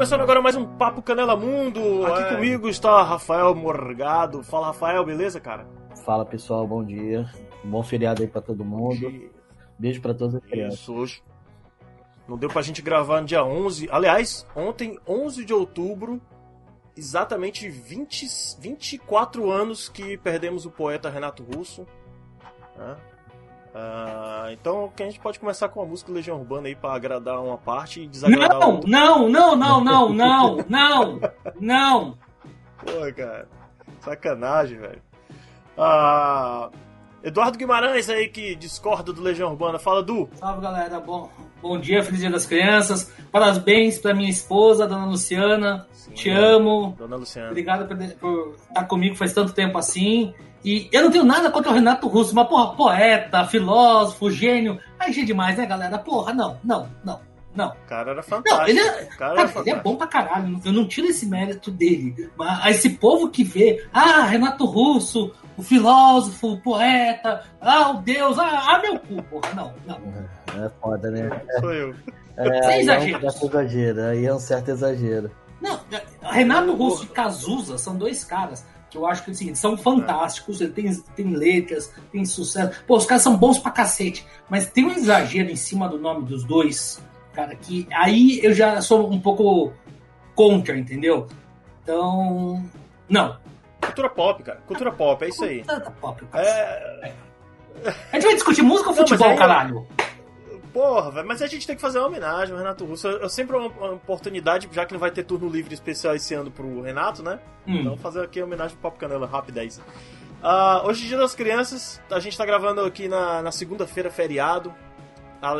Começando agora mais um Papo Canela Mundo. Aqui é. comigo está Rafael Morgado. Fala, Rafael, beleza, cara? Fala, pessoal, bom dia. Bom feriado aí para todo mundo. Beijo para todas as crianças. Isso, hoje. Não deu pra gente gravar no dia 11. Aliás, ontem, 11 de outubro, exatamente 20, 24 anos que perdemos o poeta Renato Russo. Né? Uh, então que a gente pode começar com a música Legião Urbana aí para agradar uma parte e desagradar não, outra. Não, não, não, não, não, não, não. Pô, cara, sacanagem, velho. Uh, Eduardo Guimarães aí que discorda do Legião Urbana, fala do. Salve galera, bom, bom dia, feliz dia das crianças. Parabéns para minha esposa, dona Luciana. Sim, Te amo. Dona Luciana. Obrigado por, por estar comigo faz tanto tempo assim. E eu não tenho nada contra o Renato Russo, mas, porra, poeta, filósofo, gênio. Aí é demais, né, galera? Porra, não, não, não, não. O cara era fantástico. Não, ele, é, cara, cara, ele é bom pra caralho. Eu não tiro esse mérito dele. Mas esse povo que vê, ah, Renato Russo, o filósofo, o poeta, ah, o Deus, ah, ah meu cu, porra, não, não. É foda, né? Sou eu. É, Sem exagero. É um certo exagero, aí é um certo exagero. Não, Renato Russo e Cazuza são dois caras que eu acho que assim, são fantásticos, ele tem, tem letras, tem sucesso. Pô, os caras são bons pra cacete, mas tem um exagero em cima do nome dos dois, cara, que aí eu já sou um pouco contra, entendeu? Então, não. Cultura pop, cara. Cultura pop, é isso aí. Cultura pop, cara. É... A gente vai discutir música ou futebol, não, caralho? Porra, velho, mas a gente tem que fazer uma homenagem ao Renato Russo. Eu, sempre uma, uma oportunidade, já que não vai ter turno livre especial esse ano pro Renato, né? Hum. Então fazer aqui uma homenagem pro Papo Canela rápida aí. Uh, hoje, dia das crianças, a gente tá gravando aqui na, na segunda-feira, feriado.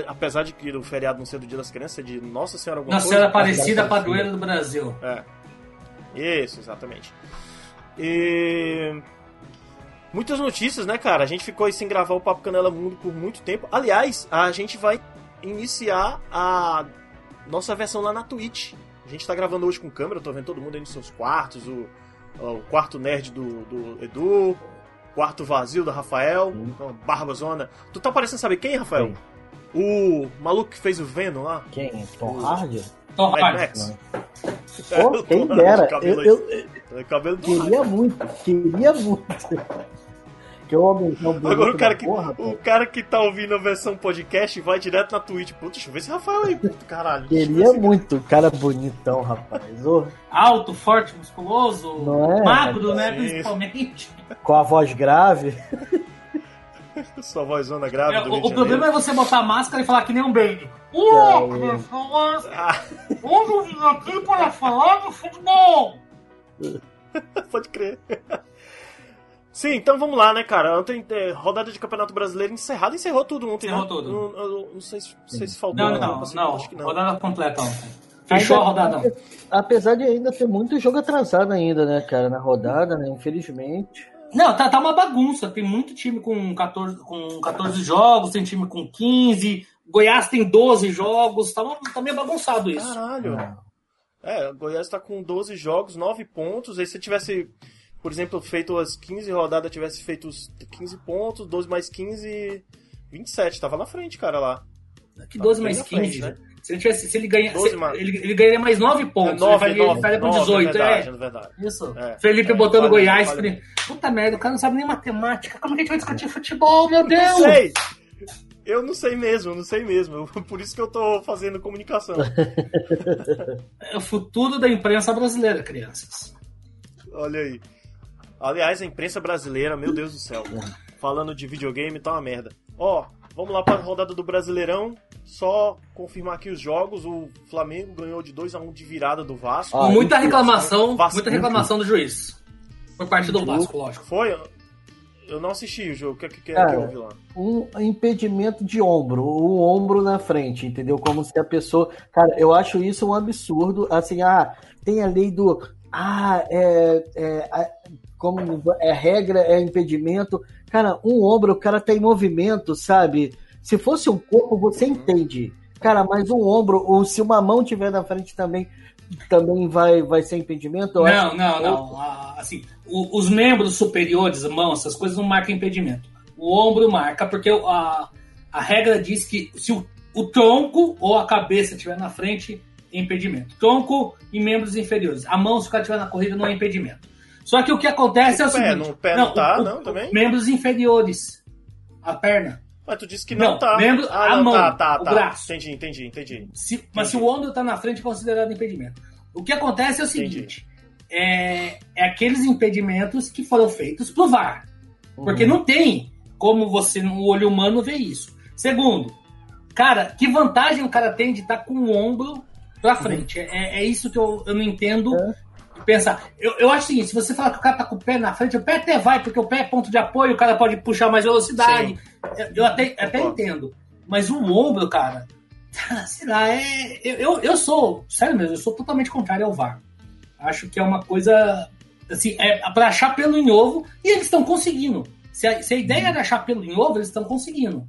apesar de que o feriado não ser do dia das crianças, é de Nossa Senhora alguma Nossa Senhora Aparecida, padroeira do Brasil. É. Isso, exatamente. E muitas notícias, né, cara? A gente ficou aí sem gravar o Papo Canela Mundo por muito tempo. Aliás, a gente vai iniciar a nossa versão lá na Twitch. A gente tá gravando hoje com câmera, tô vendo todo mundo aí nos seus quartos, o, o quarto nerd do, do Edu, quarto vazio do Rafael, hum. Barba Zona. Tu tá parecendo saber quem, Rafael? Quem? O maluco que fez o Venom lá? Quem? Tom Hardy? Tom Hardy. Pô, quem dera. Eu, eu, eu, cabelo queria muito, queria muito. Que eu aumentar o Agora o cara, que, porra, o cara que tá ouvindo a versão podcast vai direto na Twitch. Putz, deixa eu ver esse Rafael aí, puto, caralho. Queria muito, cara bonitão, rapaz. Oh. Alto, forte, musculoso, é? magro, né, principalmente. Com a voz grave. Sua vozona grave. É, o, o problema é você botar a máscara e falar que nem um baby. Ô, pessoas! Hoje eu vim aqui para falar de futebol! Pode crer. Sim, então vamos lá, né, cara? Ontem, é, rodada de Campeonato Brasileiro encerrada, encerrou tudo ontem, Encerrou né? tudo. Não, não, não, sei, não sei se faltou. Não, não, não, não. Acho que não. Rodada completa ontem. Fechou ainda, a rodada. Apesar de ainda ter muito jogo atrasado ainda, né, cara, na rodada, né, infelizmente. Não, tá, tá uma bagunça. Tem muito time com 14, com 14 jogos, tem time com 15. Goiás tem 12 jogos. Tá, tá meio bagunçado isso. Caralho. É, o Goiás tá com 12 jogos, 9 pontos. Aí se tivesse por exemplo, feito as 15 rodadas, tivesse feito os 15 pontos, 12 mais 15, 27. Tava na frente, cara, lá. Que 12 mais 15, frente, né? Se ele, tivesse, se ele, ganha, se, ele, ele, ganharia mais 9 pontos. É 9, ele faria, 9, faria 9, 18. É verdade, é. verdade. Isso. É, Felipe é, botando vale, Goiás. Vale. Puta merda, o cara não sabe nem matemática. Como que a gente vai discutir futebol, meu Deus? Não sei. Eu não sei mesmo, eu não sei mesmo. Por isso que eu tô fazendo comunicação. é o futuro da imprensa brasileira, crianças. Olha aí. Aliás, a imprensa brasileira, meu Deus do céu, falando de videogame tá uma merda. Ó, vamos lá para a rodada do Brasileirão. Só confirmar aqui os jogos. O Flamengo ganhou de 2 a 1 de virada do Vasco. Ah, muita reclamação, Vasco. muita reclamação do juiz. Por parte do Vasco, lógico. Foi? Eu não assisti o jogo. O que, que, que, Cara, que houve lá? Um impedimento de ombro, o ombro na frente, entendeu? Como se a pessoa. Cara, eu acho isso um absurdo. Assim, ah, tem a lei do. Ah, é, é, como é regra, é impedimento. Cara, um ombro, o cara tá em movimento, sabe? Se fosse um corpo, você entende. Cara, mas um ombro, ou se uma mão tiver na frente também, também vai, vai ser impedimento? Não, não, não. Assim, os membros superiores, mãos, essas coisas não marcam impedimento. O ombro marca, porque a, a regra diz que se o, o tronco ou a cabeça estiver na frente, impedimento. Tronco e membros inferiores. A mão, se o cara estiver na corrida, não é impedimento. Só que o que acontece o é o pé, seguinte... Pé não, não tá, o, não, também? Membros inferiores. A perna. Mas tu disse que não, não tá. Membro, ah, a não, mão, tá, tá, o tá. braço. Entendi, entendi, entendi. Se, entendi. Mas se o ombro tá na frente, é considerado impedimento. O que acontece é o seguinte... É, é, aqueles impedimentos que foram feitos pro VAR. Porque uhum. não tem como você, no olho humano, ver isso. Segundo, cara, que vantagem o cara tem de estar tá com o ombro pra frente? É, é isso que eu, eu não entendo. É. Pensar. Eu, eu acho o seguinte: se você falar que o cara tá com o pé na frente, o pé até vai, porque o pé é ponto de apoio, o cara pode puxar mais velocidade. Eu, eu, até, até entendo. Mas o ombro, cara, sei lá, é. Eu, eu sou, sério mesmo, eu sou totalmente contrário ao VAR. Acho que é uma coisa. Assim, é para achar pelo em ovo, e eles estão conseguindo. Se a, se a ideia era achar pelo em ovo, eles estão conseguindo.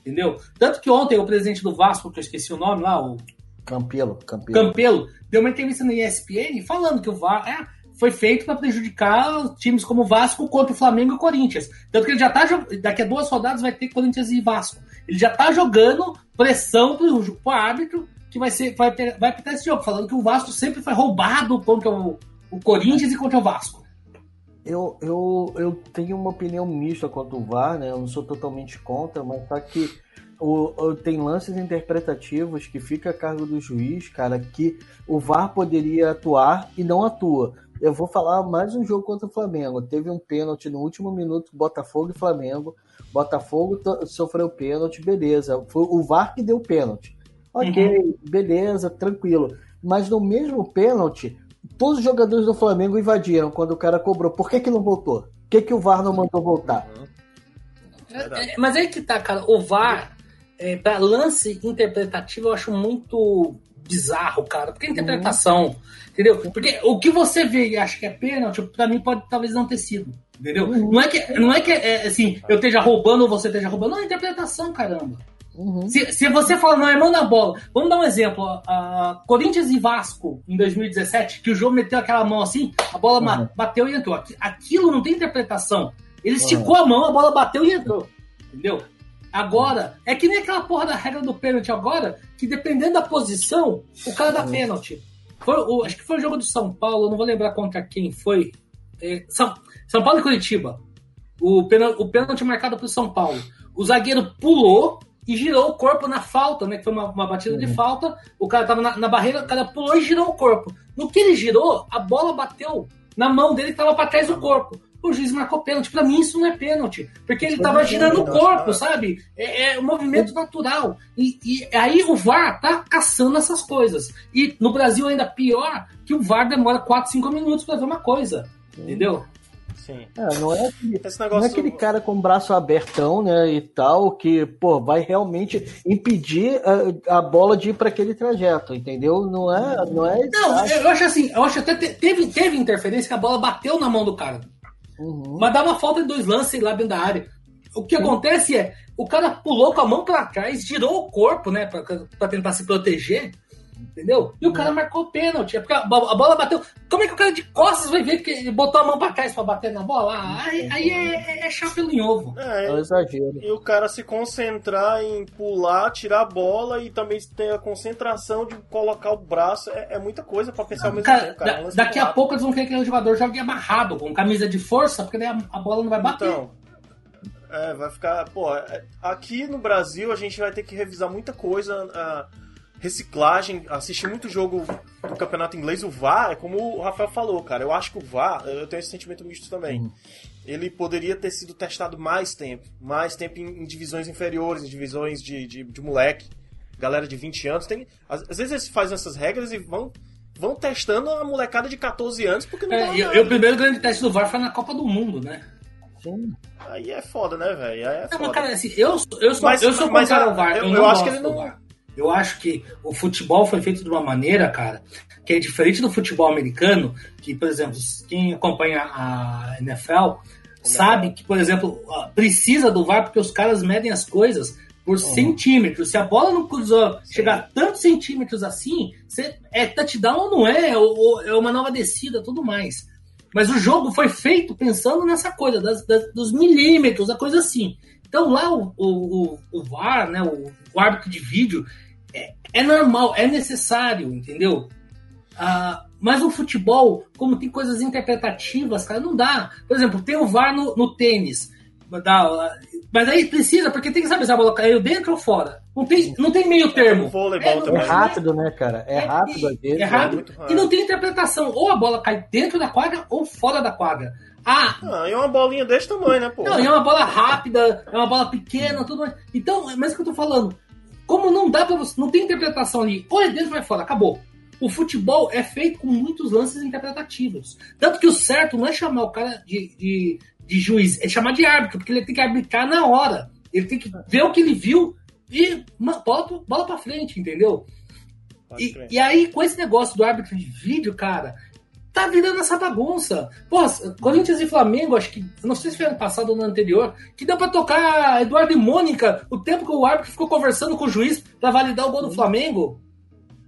Entendeu? Tanto que ontem o presidente do Vasco, que eu esqueci o nome lá, o. Campelo. Campelo, Campelo deu uma entrevista na ESPN falando que o VAR é, foi feito para prejudicar times como o Vasco contra o Flamengo e o Corinthians. Tanto que ele já tá daqui a duas rodadas vai ter Corinthians e Vasco. Ele já tá jogando pressão pro, pro árbitro que vai ser vai, vai apitar esse jogo, falando que o Vasco sempre foi roubado contra o, o Corinthians e contra o Vasco. Eu, eu, eu tenho uma opinião mista quanto o VAR, né? Eu não sou totalmente contra, mas tá que o, o, tem lances interpretativos que fica a cargo do juiz, cara, que o VAR poderia atuar e não atua. Eu vou falar mais um jogo contra o Flamengo. Teve um pênalti no último minuto, Botafogo e Flamengo. Botafogo sofreu pênalti, beleza. Foi o VAR que deu pênalti. Ok, uhum. beleza, tranquilo. Mas no mesmo pênalti, todos os jogadores do Flamengo invadiram quando o cara cobrou. Por que, que não voltou? Por que, que o VAR não mandou voltar? É, é, mas aí que tá, cara. O VAR, é, para lance interpretativo, eu acho muito bizarro, cara. Porque a interpretação, uhum. entendeu? Porque o que você vê e acha que é pênalti, pra mim pode talvez não ter sido. Entendeu? Uhum. Não é que, não é que é, assim, eu esteja roubando ou você esteja roubando. Não, é interpretação, caramba. Uhum. Se, se você fala, não, é mão na bola. Vamos dar um exemplo. Uh, Corinthians e Vasco, em 2017, que o jogo meteu aquela mão assim, a bola uhum. bateu e entrou. Aquilo não tem interpretação. Ele esticou uhum. a mão, a bola bateu e entrou. Entendeu? Agora, é que nem aquela porra da regra do pênalti agora, que dependendo da posição, o cara dá pênalti. Foi, o, acho que foi o jogo do São Paulo, não vou lembrar contra quem foi. É, São, São Paulo e Curitiba. O pênalti, o pênalti marcado pro São Paulo. O zagueiro pulou, e girou o corpo na falta, né? Que foi uma, uma batida uhum. de falta. O cara tava na, na, barreira, o cara pulou e girou o corpo. No que ele girou, a bola bateu na mão dele que tava pra trás do corpo. O juiz marcou pênalti. Pra mim, isso não é pênalti. Porque ele tava girando o corpo, sabe? É, é um movimento natural. E, e, aí o VAR tá caçando essas coisas. E no Brasil, ainda pior, que o VAR demora 4, 5 minutos pra ver uma coisa. Entendeu? Sim. É, não, é aquele, negócio... não é aquele cara com o braço abertão, né, e tal, que, pô, vai realmente impedir a, a bola de ir para aquele trajeto, entendeu? Não é. Não, é não eu acho assim, eu acho até teve, teve interferência que a bola bateu na mão do cara. Uhum. Mas dava falta de dois lances lá dentro da área. O que Sim. acontece é, o cara pulou com a mão para trás, girou o corpo, né, para tentar se proteger. Entendeu? E o cara uhum. marcou pênalti. É porque a bola bateu. Como é que o cara de costas vai ver que ele botou a mão pra trás pra bater na bola? Ah, aí, aí é, é, é chapéu em ovo. É, é um exagero. E o cara se concentrar em pular, tirar a bola e também ter a concentração de colocar o braço. É, é muita coisa pra pensar ao mesmo cara, tempo. Cara. Da, daqui a pouco eles vão querer que o jogador jogue amarrado, com camisa de força, porque daí a, a bola não vai bater. Então, é, vai ficar. Pô, é, aqui no Brasil a gente vai ter que revisar muita coisa. Uh, reciclagem, assistir muito jogo do campeonato inglês, o VAR, é como o Rafael falou, cara. Eu acho que o VAR, eu tenho esse sentimento misto também. Uhum. Ele poderia ter sido testado mais tempo, mais tempo em, em divisões inferiores, em divisões de, de, de, moleque, galera de 20 anos. Tem, às, às, vezes eles fazem essas regras e vão, vão testando a molecada de 14 anos, porque não é, e, o primeiro grande teste do VAR foi na Copa do Mundo, né? Sim. Aí é foda, né, velho? Aí é foda. Não, cara, assim, eu, eu sou, mas, eu sou mas, contra o VAR. Eu, eu, eu acho que ele não. Eu acho que o futebol foi feito de uma maneira, cara, que é diferente do futebol americano, que, por exemplo, quem acompanha a NFL sabe que, por exemplo, precisa do VAR porque os caras medem as coisas por uhum. centímetros. Se a bola não cruzou, chegar tantos centímetros assim, é touchdown ou não é, ou, é uma nova descida, tudo mais. Mas o jogo foi feito pensando nessa coisa, das, das, dos milímetros, a coisa assim. Então lá o, o, o, VAR, né, o, o árbitro de vídeo, é, é normal, é necessário, entendeu? Ah, mas o futebol, como tem coisas interpretativas, cara, não dá. Por exemplo, tem o VAR no, no tênis. Dá, mas aí precisa, porque tem que saber se a bola caiu dentro ou fora. Não tem, não tem meio termo. É, é rápido, né, cara? É, é rápido às vezes. É rápido. É e não tem interpretação. Ou a bola cai dentro da quadra ou fora da quadra. Ah, ah, é uma bolinha desse tamanho, né, pô? Não, é uma bola rápida, é uma bola pequena, tudo mais. Então, mas o que eu tô falando? Como não dá pra você. Não tem interpretação ali. Ou é dentro ou é fora, acabou. O futebol é feito com muitos lances interpretativos. Tanto que o certo não é chamar o cara de, de, de juiz, é chamar de árbitro, porque ele tem que arbitrar na hora. Ele tem que ver o que ele viu e bola, bola pra frente, entendeu? E, e, aí, com esse negócio do árbitro de vídeo, cara, tá virando essa bagunça. Pô, Corinthians e Flamengo, acho que, não sei se foi ano passado ou no anterior, que deu pra tocar Eduardo e Mônica o tempo que o árbitro ficou conversando com o juiz para validar o gol do Flamengo.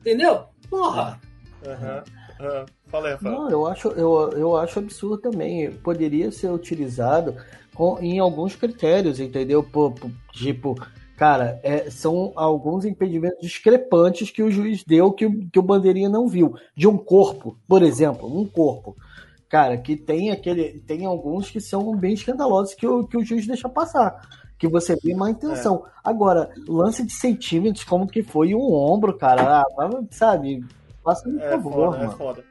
Entendeu? Porra! Uhum. Uhum. Fala aí, Não, eu acho, eu, eu acho absurdo também. Poderia ser utilizado com, em alguns critérios, entendeu? Por, por, tipo, cara, é, são alguns impedimentos discrepantes que o juiz deu que, que o bandeirinha não viu. De um corpo, por exemplo, um corpo. Cara, que tem aquele. Tem alguns que são bem escandalosos que o, que o juiz deixa passar que você vê má intenção. É. Agora, lance de centímetros, como que foi um ombro, cara, ah, sabe? Passa por é favor, foda, é mano. É foda.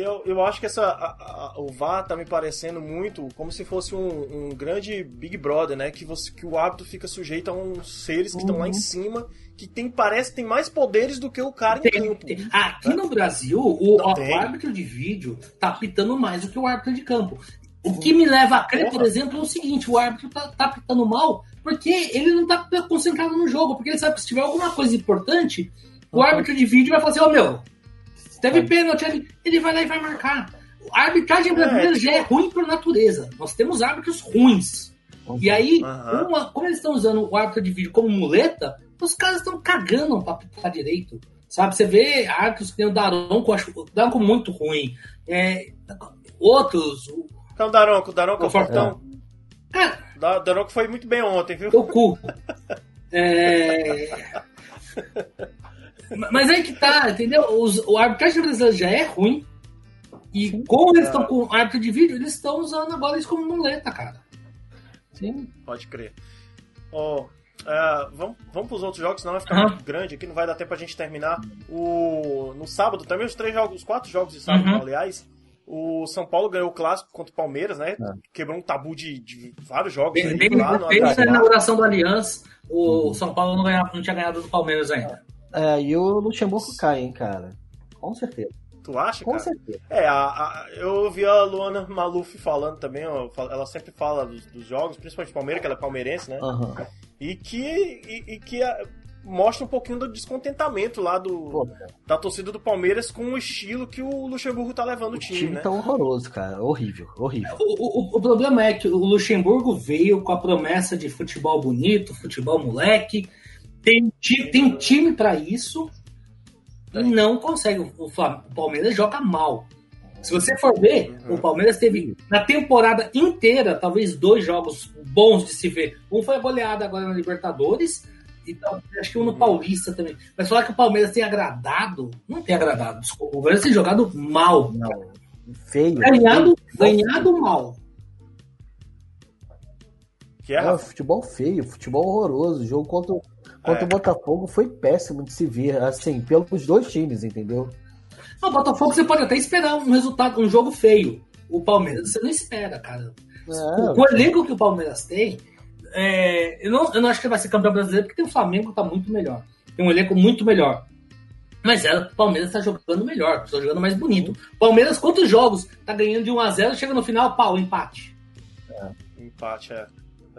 Eu, eu acho que essa, a, a, o VAR tá me parecendo muito como se fosse um, um, grande Big Brother, né? Que, você, que o árbitro fica sujeito a uns seres que estão uhum. lá em uhum. cima, que tem, parece que tem mais poderes do que o cara tem, em campo. Tem. Aqui no Brasil, o, o árbitro de vídeo tá pitando mais do que o árbitro de campo. O que me leva a crer, por exemplo, é o seguinte: o árbitro tá, tá pitando mal porque ele não tá concentrado no jogo, porque ele sabe que se tiver alguma coisa importante, o árbitro de vídeo vai assim: Ó, oh, meu, teve pênalti ali, ele vai lá e vai marcar. A arbitragem brasileira é, já é ruim por natureza. Nós temos árbitros ruins. E aí, uhum. uma, como eles estão usando o árbitro de vídeo como muleta, os caras estão cagando pra pitar direito. Sabe? Você vê árbitros que tem o Daronco, acho o Daronco muito ruim. É, outros, então, Daronco, Daronco é o Fortão. É. Daronco foi muito bem ontem, viu? O cu. é... Mas aí que tá, entendeu? Os, o arbitragem brasileiro já é ruim. E Sim. como eles estão com árbitro de vídeo, eles estão usando agora isso como muleta, cara. Sim. Pode crer. Oh, uh, vamos, vamos pros outros jogos, senão vai ficar uhum. muito grande aqui, não vai dar tempo a gente terminar. O, no sábado, também os três jogos, os quatro jogos de sábado, uhum. aliás. O São Paulo ganhou o clássico contra o Palmeiras, né? É. Quebrou um tabu de, de vários jogos. Desde, aí, lá, desde a inauguração do Aliança, o São Paulo não, ganhava, não tinha ganhado do Palmeiras ainda. É, e o Luxemburgo cai, hein, cara? Com certeza. Tu acha, Com cara? certeza. É, a, a, eu ouvi a Luana Maluf falando também, ó, ela sempre fala dos, dos jogos, principalmente Palmeiras, que ela é palmeirense, né? Uhum. E que, e, e que mostra um pouquinho do descontentamento lá do Pô, da torcida do Palmeiras com o estilo que o Luxemburgo tá levando o time. O time né? tá horroroso, cara. Horrível, horrível. O, o, o, problema é que o Luxemburgo veio com a promessa de futebol bonito, futebol moleque. Tem, tem time para isso e não consegue. O, o Palmeiras joga mal. Se você for ver, uhum. o Palmeiras teve na temporada inteira, talvez dois jogos bons de se ver. Um foi a goleada agora na Libertadores então, acho que um no Paulista também. Mas falar que o Palmeiras tem agradado, não tem agradado. Desculpa, o Palmeiras tem jogado mal. Não. Feio. Ganhado, ganhado mal. Que é? é futebol feio, futebol horroroso. O jogo contra, contra é. o Botafogo foi péssimo de se ver, assim, pelos dois times, entendeu? O Botafogo você pode até esperar um resultado, um jogo feio. O Palmeiras você não espera, cara. É, o, elenco que o Palmeiras tem, é, eu, não, eu não acho que vai ser campeão brasileiro porque tem o Flamengo que tá muito melhor. Tem um elenco muito melhor. Mas é, o Palmeiras tá jogando melhor, tá jogando mais bonito. Palmeiras, quantos jogos? Tá ganhando de 1x0, chega no final, pau, empate. É, empate, é.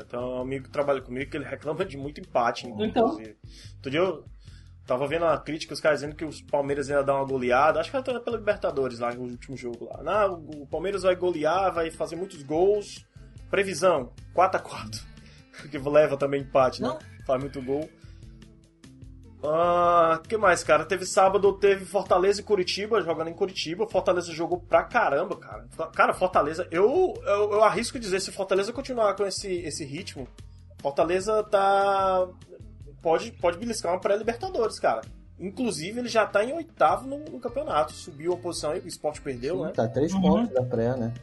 Então, um amigo que trabalha comigo que ele reclama de muito empate, inclusive. Então. Outro dia eu tava vendo uma crítica, os caras dizendo que os Palmeiras ia dar uma goleada. Acho que foi pela Libertadores lá, no último jogo lá. Não, o Palmeiras vai golear, vai fazer muitos gols. Previsão, 4x4 que leva também empate, né? Faz muito gol. Ah, que mais, cara? Teve sábado, teve Fortaleza e Curitiba, jogando em Curitiba. Fortaleza jogou pra caramba, cara. Cara, Fortaleza, eu, eu, eu arrisco dizer, se Fortaleza continuar com esse, esse ritmo, Fortaleza tá. pode, pode beliscar uma pré-Libertadores, cara. Inclusive, ele já tá em oitavo no, no campeonato. Subiu a posição aí, o esporte perdeu, Sim, né? Tá três Uhum. pontos da pré, né?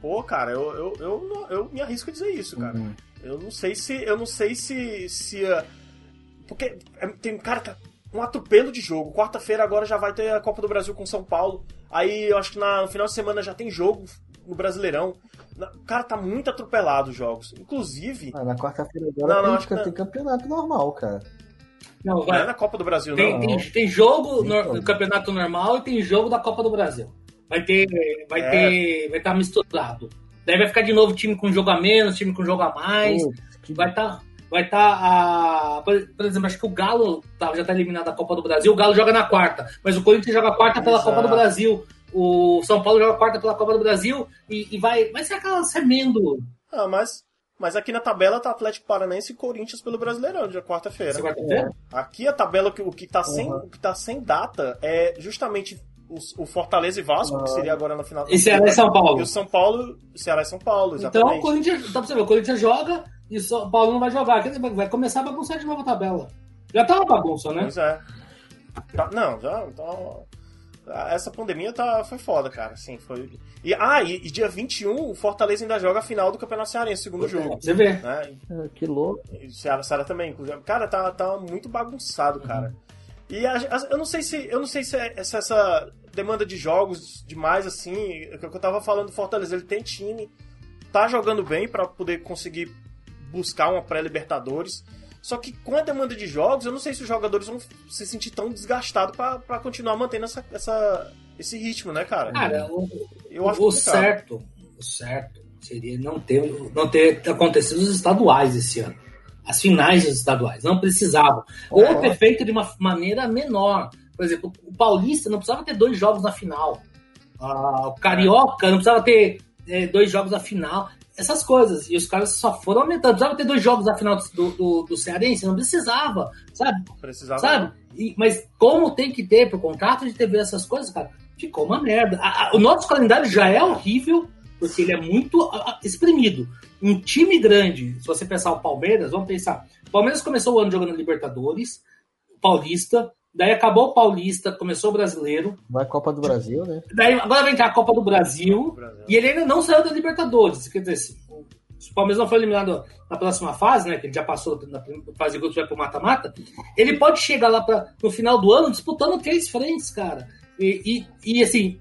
Pô, cara, eu, eu, eu, eu me arrisco a dizer isso, cara. Uhum. Eu não sei se. Eu não sei se. se ah, porque é, tem. Cara, tá um atropelo de jogo. Quarta-feira agora já vai ter a Copa do Brasil com São Paulo. Aí eu acho que na- no final de semana já tem jogo no Brasileirão. Na- Cara, tá muito atropelado os jogos. Inclusive, Ah, na quarta-feira agora Não, não, tem, acho que tem campeonato normal, cara. Não, não é vai. na Copa do Brasil, Tem, não. tem, tem jogo no, no campeonato normal e tem jogo da Copa do Brasil. Vai ter. Vai É. ter. Vai estar misturado. Daí vai ficar de novo time com jogo a menos, time com jogo a mais. Putz, que- Vai estar. Vai estar a. Por exemplo, acho que o Galo tá- já tá eliminado da Copa do Brasil. O Galo joga na quarta, mas o Corinthians joga quarta pela Exato. Copa do Brasil. O São Paulo joga quarta pela Copa do Brasil. E, e vai, vai ser aquela semendo. Ah, mas, mas aqui na tabela tá Atlético Paranaense e Corinthians pelo Brasileirão, dia quarta-feira. Essa quarta-feira? Aqui a tabela, que- o que tá sem, Uhum. o que tá sem data é justamente o, o Fortaleza e Vasco, que Uhum. seria agora na final. E Ceará e São Paulo. E o São Paulo, Ceará e São Paulo, Então exatamente. o Corinthians, dá pra você ver, o Corinthians joga e o Paulo não vai jogar. Vai- começar a bagunçar de novo a tabela. Já tá uma bagunça, né? Pois é. Tá- não, já. Então, essa pandemia tá, foi foda, cara. Assim, foi. E, ah, e, e dia 21, o Fortaleza ainda joga a final do Campeonato Cearense, segundo Pra jogo. você ver. Né? Ah, Que louco. E o Ceará, Ceará também, inclusive. Cara, tá, tá muito bagunçado, cara. E a- a- eu não sei se eu não sei se, é- se essa demanda de jogos demais assim, é o que eu tava falando do Fortaleza, ele tem time, tá jogando bem pra poder conseguir buscar uma pré-Libertadores. Só que com a demanda de jogos, eu não sei se os jogadores vão se sentir tão desgastados pra continuar mantendo essa, essa, esse ritmo, né, cara? Cara, o, eu acho o complicado. certo, o certo seria não ter, não ter acontecido os estaduais esse ano. As finais dos estaduais. Não precisavam. Ou É. ter feito de uma maneira menor. Por exemplo, o Paulista não precisava ter dois jogos na final. Ah, o Carioca não precisava ter eh, dois jogos na final. Essas coisas. E os caras só foram aumentando. Precisava ter dois jogos na final do, do, do Cearense? Não precisava. Sabe? Precisava. Sabe? E- mas como tem que ter pro contrato de TV essas coisas, cara, ficou uma merda. A- a- o nosso calendário já é horrível, porque ele é muito a- exprimido. Um time grande, se você pensar o Palmeiras, vamos pensar. O Palmeiras começou o ano jogando Libertadores, Paulista, daí acabou o Paulista, começou o Brasileiro, Vai Copa do Brasil, né? daí agora vem cá a Copa do Brasil, Brasil. e ele ainda não saiu da Libertadores. Quer dizer, se se o Palmeiras não foi eliminado na próxima fase, né? Que ele já passou na fase de grupos, vai pro mata-mata. Ele pode chegar lá pra, no final do ano disputando três frentes, cara. E, e, e, assim,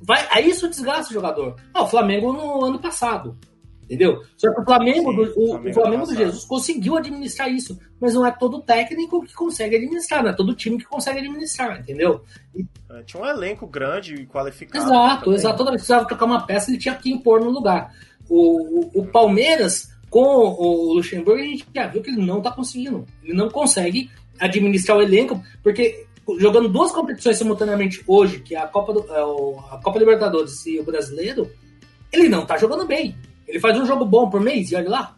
vai, aí isso desgasta o jogador. Ah, o Flamengo no ano passado. Entendeu? Só que o Flamengo, Sim, do, o, Flamengo o Flamengo do. Jesus conseguiu administrar isso. Mas não é todo técnico que consegue administrar, não é todo time que consegue administrar, entendeu? É, Tinha um elenco grande e qualificado. Exato, também. exato. Toda vez que precisava trocar uma peça, ele tinha que impor no lugar. O, o, o Palmeiras, com o Luxemburgo, a gente já viu que ele não tá conseguindo. Ele não consegue administrar o elenco, porque jogando duas competições simultaneamente hoje, que é a Copa, do, é a Copa Libertadores e o Brasileiro, ele não tá jogando bem. Ele faz um jogo bom por mês, e olha lá.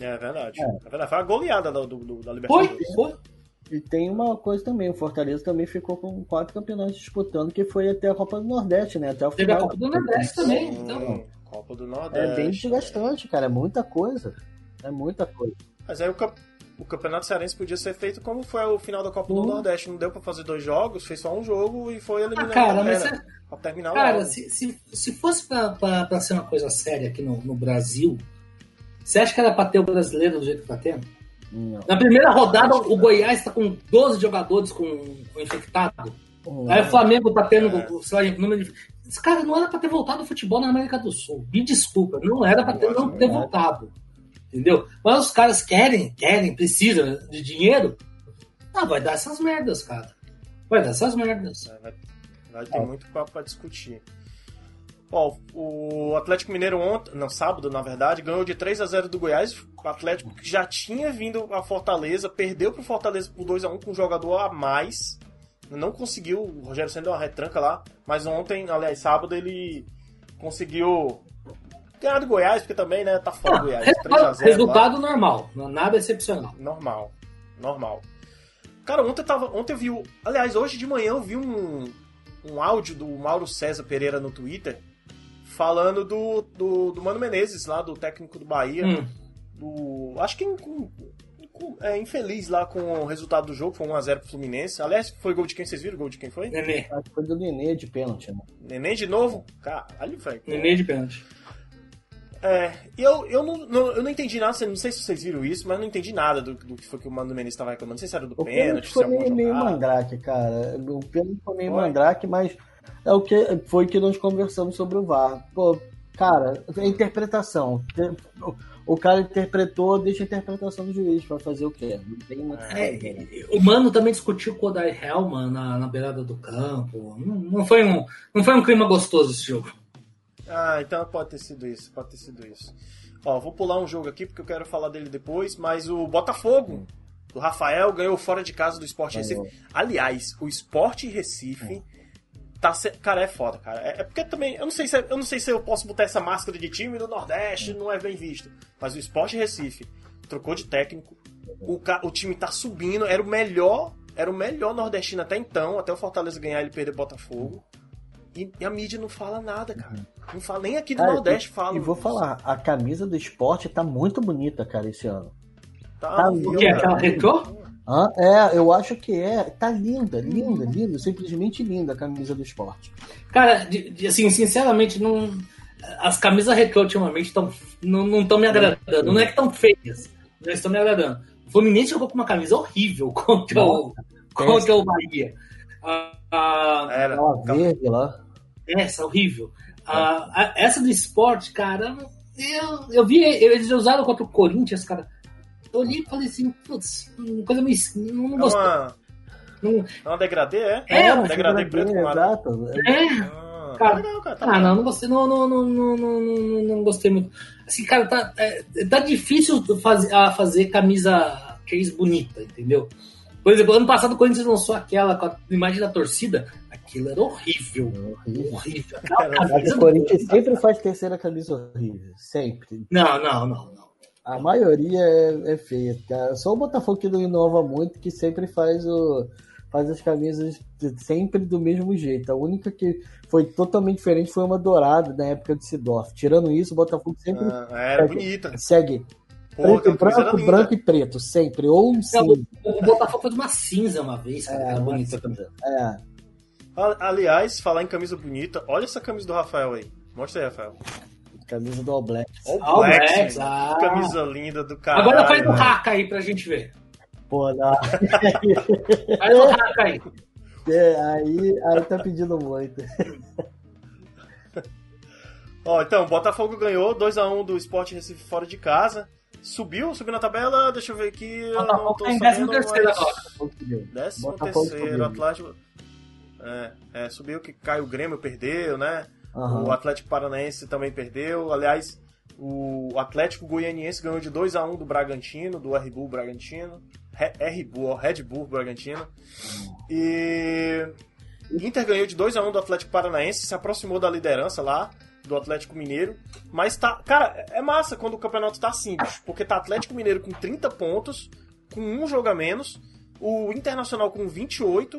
É verdade. É. verdade. Foi a goleada do, do- do- da Foi, Libertadores. foi. E tem uma coisa também, o Fortaleza também ficou com quatro campeonatos disputando, que foi até a Copa do Nordeste, né? Até o Teve a final. Copa do Nordeste também. Então, Copa do É Nordeste. bem desgastante, cara. É muita coisa. É muita coisa. Mas aí o, cap- o Campeonato Cearense podia ser feito como foi o final da Copa do Uhum. Nordeste. Não deu pra fazer dois jogos, fez só um jogo e foi ah, eliminado. cara, mas Era, você, pra terminar Cara, se, se, se fosse pra, pra, pra ser uma coisa séria aqui no, no Brasil, você acha que era pra ter o brasileiro do jeito que tá tendo? Não. Na primeira rodada, o. Goiás tá com 12 jogadores com, com infectado. Não. Aí o Flamengo tá tendo, É. sei lá, número de. Esse cara não era pra ter voltado ao futebol na América do Sul. Me desculpa, não era pra ter, não ter verdade. voltado. Entendeu? Mas os caras querem, querem, precisam de dinheiro. Ah, vai dar essas merdas, cara. Vai dar essas merdas. É, Vai, vai ter muito pra, pra discutir. Ó, o Atlético Mineiro ontem, não, sábado, na verdade, ganhou de 3 a 0 do Goiás. O Atlético que já tinha vindo a Fortaleza, perdeu pro Fortaleza por 2 a 1 com um jogador a mais. Não conseguiu, o Rogério Senna deu uma retranca lá, mas ontem, aliás, sábado, ele conseguiu ganhar do Goiás, porque também, né, tá fora do Goiás. 3 a Resultado, 0 lá. resultado normal, nada excepcional. Normal. Normal. Cara, ontem eu tava. Ontem eu vi. o- Aliás, hoje de manhã eu vi um, um áudio do Mauro César Pereira no Twitter falando do, do, do Mano Menezes, lá, do técnico do Bahia. Hum. Do. Acho que em, é, infeliz lá com o resultado do jogo, foi 1x0 pro Fluminense. Aliás, foi gol de quem? Vocês viram o gol de quem foi? Nenê. Acho que foi do Nenê de pênalti, né? Nenê de novo? Caralho, velho. Nenê de pênalti. É, e eu, eu, não, não- eu não entendi nada, não sei se vocês viram isso, mas eu não entendi nada do, do que foi que o Mano Menezes estava reclamando. Não sei se era do O pênalti, pênalti se foi meio, mandrake, cara. O pênalti foi meio Foi? mandrake, mas é o que foi que nós conversamos sobre o VAR. Pô, cara, é interpretação. O- cara interpretou, deixa a interpretação do juiz pra fazer o quê? Não tem muito É, o Mano também discutiu com o Odai Hellman na, na beirada do campo. Não, não foi um, não foi um clima gostoso esse jogo. Ah, então pode ter sido isso, pode ter sido isso. Ó, vou pular um jogo aqui porque eu quero falar dele depois, mas o Botafogo, do Rafael, ganhou fora de casa do Sport. Recife. Aliás, o Sport Recife tá se... cara, é foda, cara. É, é porque também, eu não sei se é- eu não sei se eu posso botar essa máscara de time do Nordeste, não é bem visto, mas o Sport Recife trocou de técnico. O, ca- o time tá subindo, era o melhor, era o melhor nordestino até então, até o Fortaleza ganhar ele perder o Botafogo. E, e a mídia não fala nada, cara. Não fala nem aqui do Cara, Nordeste e, fala. e vou falar, a camisa do esporte tá muito bonita, cara, esse ano. Tá, tá O que é aquela retrô? Hã? é, eu acho que é. Tá linda, linda, linda. Simplesmente linda a camisa do esporte. Cara, de- de- assim, sinceramente, não, as camisas retrô ultimamente tão, não estão me agradando. Não é que estão feias, não estão me agradando. O Fluminense jogou com uma camisa horrível contra o, contra o Bahia. Ah, ah, Era. Aquela verde lá. Essa, horrível. Ah, a- essa do esporte, cara, eu, eu vi eles usaram contra o Corinthians, cara. Eu olhei e falei assim, putz, uma coisa meio. Não, não É gostei. uma, Não- é uma degradê, é? É, um mas degradê fica preto com. Exato. é, Ah, Cara, tá legal, cara. Tá Ah, não, não gostei, não, não, não, não, não, não, não gostei muito. Assim, cara, tá, é, tá difícil fazer, a fazer camisa case bonita, entendeu? Por exemplo, ano passado o Corinthians lançou aquela com a imagem da torcida, aquilo era horrível. Horrível. Horrível. Camisa- o Corinthians sempre faz terceira camisa horrível. Sempre. Não, não, não, não. A maioria é, é feia, cara. Só o Botafogo que não inova muito, que sempre faz o. Faz as camisas sempre do mesmo jeito. A única que foi totalmente diferente foi uma dourada na época de Sidorf. Tirando isso, o Botafogo sempre Ah, era bonita. segue Pô, preto, branco, branco e preto, sempre. Ou um Não, cinza. o, Botafogo fez uma cinza uma vez, cara, É, era bonita também. É. Aliás, falar em camisa bonita, olha essa camisa do Rafael aí. Mostra aí, Rafael. Camisa do All Black. All All Blacks, ah. Que camisa linda do cara. Agora faz o hack aí pra gente ver. Pô, não. Faz o hack aí. É, aí, aí tá pedindo muito. Ó, então, Botafogo ganhou 2x1 do Sport Recife fora de casa. Subiu, subiu na tabela, deixa eu ver aqui. eu não Botafogo tô tá em sabendo, 13 mas- agora. Décimo Botafogo terceiro, subiu. Atlético. É, é, subiu que caiu o Grêmio, perdeu, né? Aham. O Atlético Paranaense também perdeu. Aliás, o Atlético Goianiense ganhou de 2x1 do Bragantino, do Red Bull Bragantino. Red Bull, Red Bull Bragantino. E Inter ganhou de 2x1 do Atlético Paranaense, se aproximou da liderança lá do Atlético Mineiro. Mas tá. Cara, é massa quando o campeonato tá assim, porque tá Atlético Mineiro com 30 pontos, com um jogo a menos, o Internacional com 28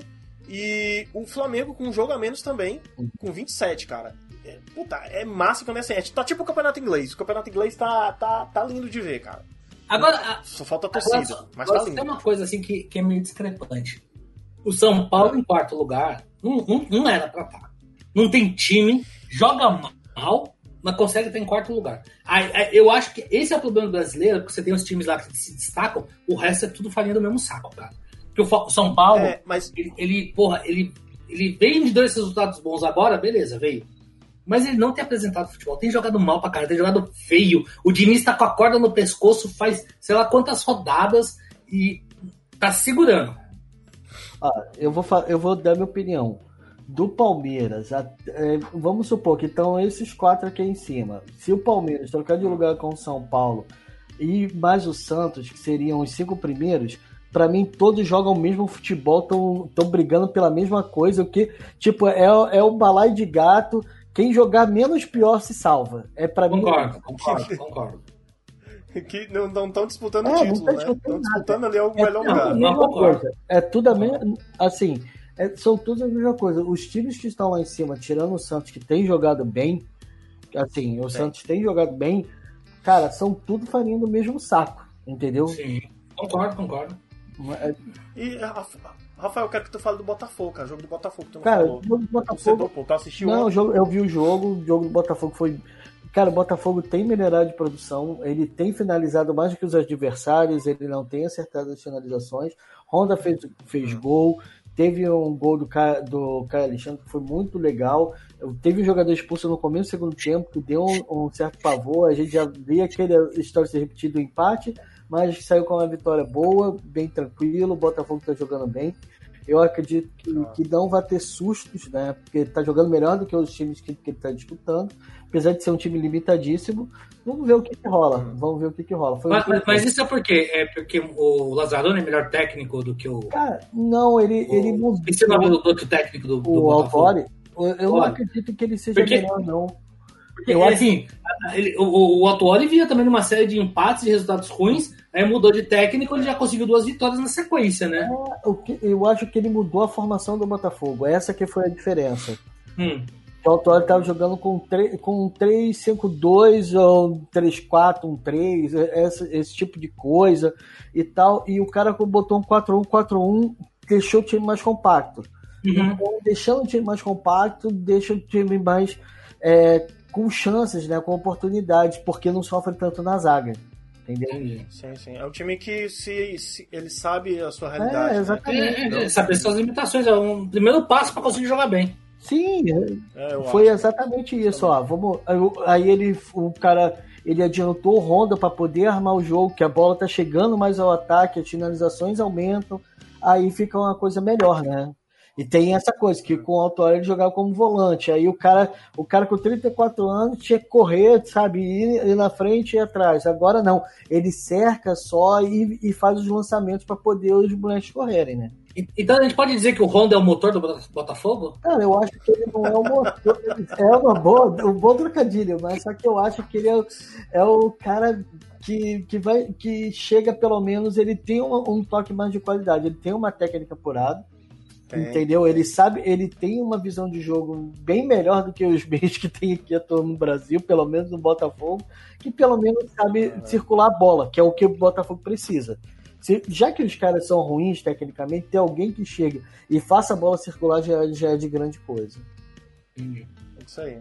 e o Flamengo com um jogo a menos também, com 27, cara. É, puta, é massa quando é assim. É, tá tipo o campeonato inglês. O campeonato inglês tá, tá, tá lindo de ver, cara. Agora, a- Só falta a Agora, torcida, só- mas agora tá tem lindo. uma coisa assim que, que é meio discrepante. O São Paulo em quarto lugar não, não, não era pra estar. Não tem time, joga mal, mas consegue estar em quarto lugar. Eu acho que esse é o problema brasileiro, porque você tem os times lá que se destacam, o resto é tudo farinha do mesmo saco, cara. Porque o São Paulo, É, mas ele, ele, porra, ele, ele veio de dois resultados bons agora, beleza, veio. Mas ele não tem apresentado futebol, tem jogado mal pra cara, tem jogado feio. O Diniz tá com a corda no pescoço faz sei lá quantas rodadas e tá segurando. Ah, eu, vou eu vou dar minha opinião. Do Palmeiras, a- é, vamos supor que estão esses quatro aqui em cima. Se o Palmeiras trocar de lugar com o São Paulo e mais o Santos, que seriam os cinco primeiros, pra mim todos jogam o mesmo futebol, estão brigando pela mesma coisa. O que, tipo, é, é o balaio de gato. Quem jogar menos pior se salva. É para mim. Concordo, concordo, concordo. que não estão disputando É, o não título, tá né? Estão disputando ali o É melhor tudo lugar. a Não, coisa. É tudo a mesma. Assim, é- são tudo a mesma coisa. Os times que estão lá em cima, tirando o Santos, que tem jogado bem, assim, o Santos tem jogado bem, cara, são tudo farinha do mesmo saco, entendeu? Sim, É, Concordo, concordo. E, Rafael, eu quero que tu fale do Botafogo, cara. O jogo do Botafogo, tu não cara, falou. o jogo do Botafogo. Você, tu assistiu não, o jogo, eu vi o jogo, o jogo do Botafogo foi. Cara, o Botafogo tem melhorado de produção, ele tem finalizado mais do que os adversários, ele não tem acertado as finalizações. Honda fez, fez gol, teve um gol do Caio, do Caio Alexandre que foi muito legal. Teve um jogador expulso no começo do segundo tempo que deu um, um certo pavor. A gente já via aquele história se repetir do empate, mas saiu com uma vitória boa, bem tranquilo. O Botafogo está jogando bem. Eu acredito que, que não vai ter sustos, né? Porque ele tá jogando melhor do que os times que, que ele está disputando. Apesar de ser um time limitadíssimo. Vamos ver o que, que rola. Vamos ver o que, que rola. Mas, mas, mas isso é porque é porque o Lazzaroni é melhor técnico do que o. Cara, não, ele, ele mudou. Esse o nome do outro técnico do, do o. Autori. Eu eu não acredito que ele seja porque- melhor, não. Porque, Eu acho- assim, ele- o, o Autori vinha também numa série de empates e resultados ruins, aí mudou de técnico, ele já conseguiu duas vitórias na sequência, né? O que- Eu acho que ele mudou a formação do Botafogo. Essa que foi a diferença. Hum. O Autori estava jogando com, tre- com um 3-5-2 ou um 3-4, um 3, esse, esse tipo de coisa e tal. E o cara botou um 4-1, 4-1, deixou o time mais compacto. Uhum. Então, deixando o time mais compacto, deixa o time mais é, com chances, né, com oportunidades, porque não sofre tanto na zaga. Entendeu? Entendi. Sim, sim. É um time que se, se- ele sabe a sua realidade. É, né? exatamente. É, é, saber suas limitações, é um primeiro passo para conseguir jogar bem. Sim, É, eu Foi acho. exatamente isso, ó. Vamos, aí ele, o cara, ele adiantou o Honda para poder armar o jogo, que a bola tá chegando mais ao ataque, as finalizações aumentam, aí fica uma coisa melhor, né? E tem essa coisa que com o Autório ele jogava como volante, aí o cara, o cara com 34 anos tinha que correr, sabe, ir, ir na frente e ir atrás. Agora não, ele cerca só e, e faz os lançamentos para poder os moleques correrem, né? Então a gente pode dizer que o Honda é o motor do Bota- Botafogo? Cara, eu acho que ele não é o motor. É uma boa, um bom trocadilho, mas só que eu acho que ele é, o- é o cara que, que, vai, que chega, pelo menos, ele tem um, um toque mais de qualidade, ele tem uma técnica apurada. Tem. Entendeu? Ele sabe, ele tem uma visão de jogo bem melhor do que os meios que tem aqui atuando no Brasil, pelo menos no Botafogo, que pelo menos sabe circular a bola, que é o que o Botafogo precisa. Se- já que os caras são ruins tecnicamente, ter alguém que chegue e faça a bola circular já, já é de grande coisa. Isso aí.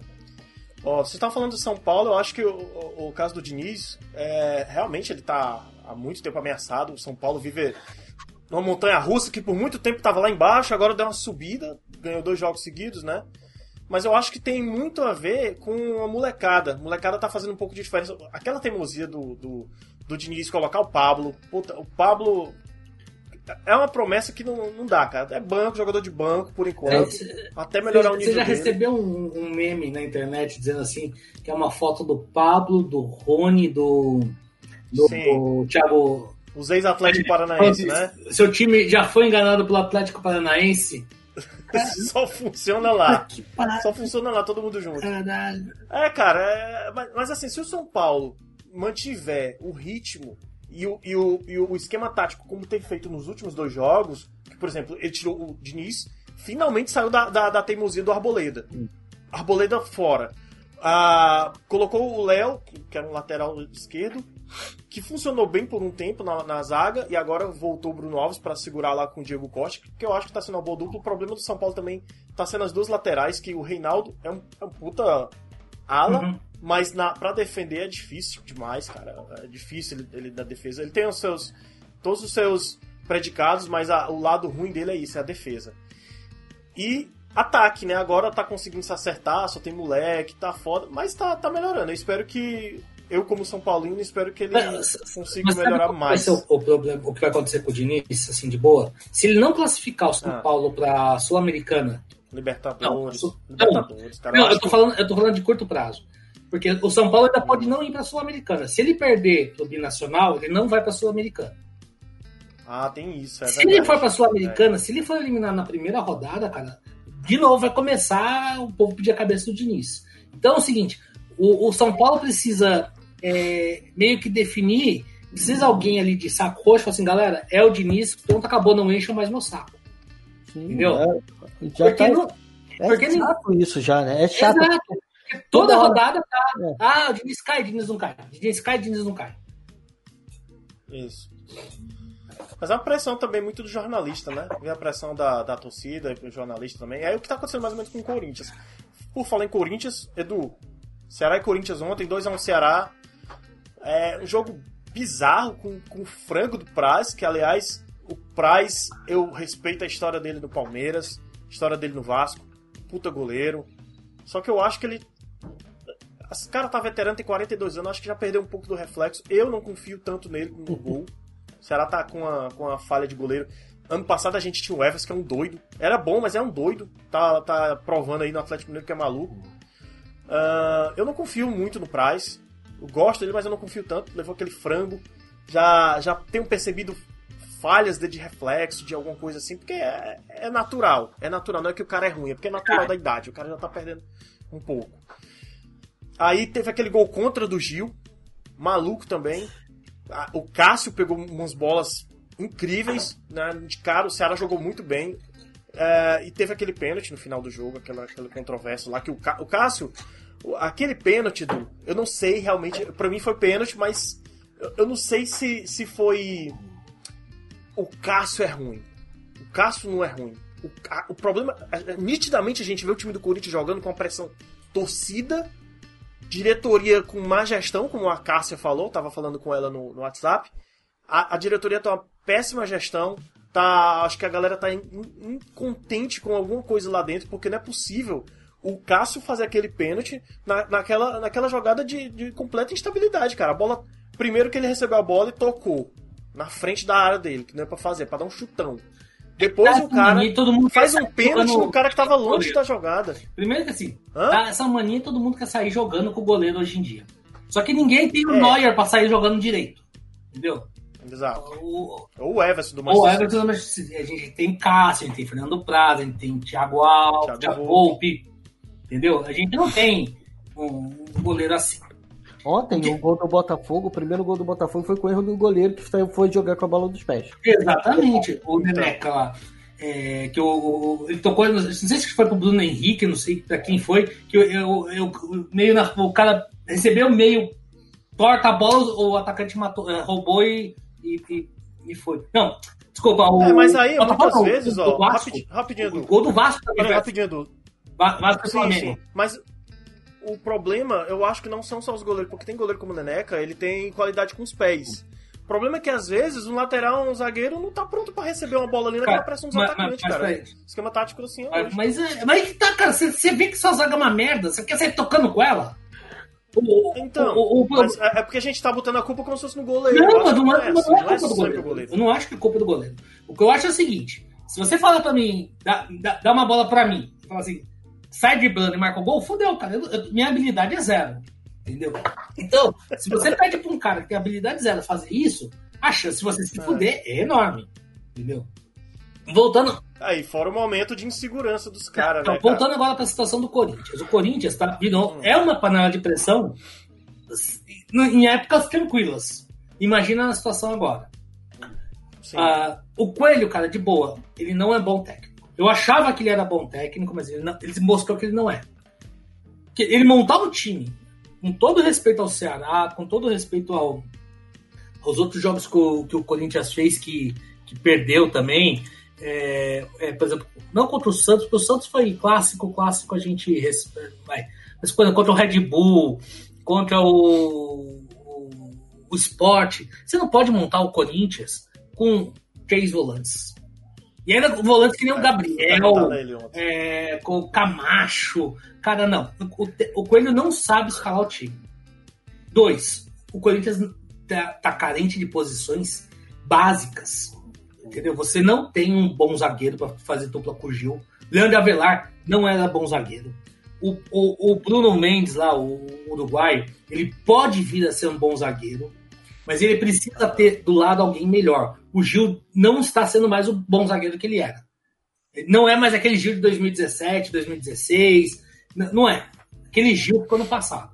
Ó, você tá falando do São Paulo, eu acho que o, o- o caso do Diniz, é, realmente ele tá há muito tempo ameaçado. O São Paulo vive numa montanha russa que por muito tempo tava lá embaixo, agora deu uma subida, ganhou dois jogos seguidos, né? Mas eu acho que tem muito a ver com a molecada. A molecada tá fazendo um pouco de diferença. Aquela teimosia do, do, do Diniz colocar o Pablo. Puta, o Pablo é uma promessa que não, não dá, cara. É banco, jogador de banco, por enquanto. Você até melhorar o você nível já dele. recebeu um, um meme na internet dizendo assim, que é uma foto do Pablo, do Rony, do, do, do Thiago. Os ex-Atlético Paranaense, né? Seu time já foi enganado pelo Atlético Paranaense? Só funciona lá. Só funciona lá, todo mundo junto. caralho. É, cara, é- mas, mas assim, se o São Paulo mantiver o ritmo e o, e o, e o esquema tático como tem feito nos últimos dois jogos, que, por exemplo, ele tirou o Diniz, finalmente saiu da, da, da teimosia do Arboleda. Arboleda fora. Ah, colocou o Léo, que, que era um lateral esquerdo, que funcionou bem por um tempo na, na zaga, e agora voltou o Bruno Alves para segurar lá com o Diego Costa, que eu acho que tá sendo uma boa dupla. O problema do São Paulo também tá sendo as duas laterais, que o Reinaldo é um, é um puta ala, Uhum. mas na, pra defender é difícil demais, cara. É difícil ele, ele da defesa. Ele tem os seus. todos os seus predicados, mas a- o lado ruim dele é isso, é a defesa. E ataque, né? Agora tá conseguindo se acertar, só tem moleque, tá foda, mas tá, tá melhorando. Eu espero que. Eu, como São Paulino, espero que ele Mas- consiga Mas melhorar qual vai mais. ser o, o problema, o que vai acontecer com o Diniz, assim, de boa? Se ele não classificar o São Ah. Paulo pra Sul-Americana, Libertadores. Não, Libertadores, cara. Não, eu tô, falando, eu tô falando de curto prazo. Porque o São Paulo ainda pode não ir pra Sul-Americana. Se ele perder pro Binacional, ele não vai pra Sul-Americana. Ah, tem isso, é se ele for pra Sul-Americana, se ele for eliminado na primeira rodada, cara, de novo vai começar o povo pedir a cabeça do Diniz. Então é o seguinte: o, o São Paulo precisa é, meio que definir. Precisa alguém ali de saco roxo, falar assim, galera, é o Diniz, pronto, acabou, não encham mais meu saco. Sim, Entendeu? é- já Porque tá, não, é porque não- chato isso já, né? É chato. Exato. Porque toda Toda rodada tá. É. Ah, o Diniz cai, o Diniz não cai. O Diniz cai, o Diniz não cai. Isso. Mas é uma pressão também muito do jornalista, né? Vem a pressão da, da torcida, do jornalista também. É o que tá acontecendo mais ou menos com o Corinthians. Por falar em Corinthians, Edu, Ceará e Corinthians ontem, 2x1 Ceará. É um jogo bizarro com, com o frango do Praz, que aliás, o Praz, eu respeito a história dele no Palmeiras, história dele no Vasco, puta goleiro. Só que eu acho que ele. Esse cara tá veterano, tem 42 anos, acho que já perdeu um pouco do reflexo. Eu não confio tanto nele no gol. O Ceará tá com a, com a falha de goleiro. Ano passado a gente tinha o Evers, que é um doido. Era bom, mas é um doido. Tá, tá provando aí no Atlético Mineiro que é maluco. Uh, eu não confio muito no Price. Eu gosto dele, mas eu não confio tanto. Levou aquele frango. Já, já tenho percebido falhas de reflexo, de alguma coisa assim, porque é, é, natural. É natural, não é que o cara é ruim, é porque é natural da idade. O cara já tá perdendo um pouco. Aí teve aquele gol contra do Gil. Maluco também. O Cássio pegou umas bolas incríveis, né? De cara, o Ceará jogou muito bem. É, e teve aquele pênalti no final do jogo, aquela, aquele controverso lá, que o, o Cássio, aquele pênalti do. Eu não sei realmente. para mim foi pênalti, mas eu, não sei se, se foi. O Cássio é ruim. O Cássio não é ruim. O, a, o problema. Nitidamente a gente vê o time do Corinthians jogando com a pressão torcida, diretoria com má gestão, como a Cássia falou, tava falando com ela no, no WhatsApp. A, a diretoria tem uma péssima gestão, tá, acho que a galera tá incontente com alguma coisa lá dentro, porque não é possível o Cássio fazer aquele pênalti na, naquela, naquela jogada de, de completa instabilidade, cara. A bola, primeiro que ele recebeu a bola e tocou na frente da área dele, que não é pra fazer, é pra dar um chutão. Depois o cara mania, faz um pênalti no cara que tava longe da jogada. Primeiro que assim, tá essa mania todo mundo quer sair jogando com o goleiro hoje em dia. Só que ninguém tem o é. Neuer pra sair jogando direito. Entendeu? Exato. O, Ou o Everson do Manchester O Everton do Manchester A gente tem Cássio, a gente tem Fernando Prado, a gente tem Thiago Alves, Thiago Volpe. Entendeu? A gente não tem um, um goleiro assim. Ontem, o gol do Botafogo, o primeiro gol do Botafogo foi com o erro do goleiro que foi jogar com a bola dos pés. Exatamente. O Neneca lá. É, que o, ele tocou, não sei se foi pro Bruno Henrique, não sei pra quem foi, que eu, eu, eu meio na, o cara recebeu meio torta a bola, o atacante matou, é, roubou e, e, e, e foi. Não, desculpa. O, é, mas aí, muitas o, vezes, ó, Vasco, rapidinho, rapidinho, O gol do Vasco também. Rapidinho, sim, sim. Mas o problema, eu acho que não são só os goleiros, porque tem goleiro como o Neneca, ele tem qualidade com os pés. O problema é que às vezes um lateral, um zagueiro, não tá pronto para receber uma bola ali naquela pressão dos atacantes, cara. Mas, Esquema tático assim. Mas, mas, é, mas que tá, cara, você vê que sua zaga é uma merda, você quer sair tocando com ela? Então, o, o, o, é, é porque a gente tá botando a culpa como se fosse no goleiro. Não, mas não, é, não, não, é, culpa do goleiro. goleiro. Eu não acho que é culpa do goleiro. O que eu acho é o seguinte: se você fala pra mim, dá, dá, dá uma bola pra mim, fala assim, sai driblando e marca o gol, fudeu, cara. Eu, eu, minha habilidade é zero. Entendeu? Então, se você pede pra um cara que tem habilidade zero fazer isso, a chance de você se é. fuder é enorme. Entendeu? Voltando. Aí, fora o momento de insegurança dos caras, então, né? Voltando cara? agora para a situação do Corinthians. O Corinthians tá, virou, hum. é uma panela de pressão em épocas tranquilas. Imagina a situação agora. Ah, o Coelho, cara, de boa, ele não é bom técnico. Eu achava que ele era bom técnico, mas ele, não, ele mostrou que ele não é. Ele montava o time, com todo respeito ao Ceará, com todo respeito ao, aos outros jogos que o, que o Corinthians fez que, que perdeu também. É, é, por exemplo, não contra o Santos, porque o Santos foi clássico, clássico a gente vai. Mas contra o Red Bull, contra o, o, o Sport, você não pode montar o Corinthians com três volantes. E ainda volantes que nem o é, Gabriel, é, com o Camacho. Cara, não. O, o Coelho não sabe escalar o time. Dois, o Corinthians tá, tá carente de posições básicas Entendeu? Você não tem um bom zagueiro para fazer dupla com o Gil. Leandro Avelar não era bom zagueiro. O, o, o Bruno Mendes, lá, o uruguaio, ele pode vir a ser um bom zagueiro, mas ele precisa ter do lado alguém melhor. O Gil não está sendo mais o bom zagueiro que ele era. Não é mais aquele Gil de 2017, 2016. Não é. Aquele Gil ficou no passado.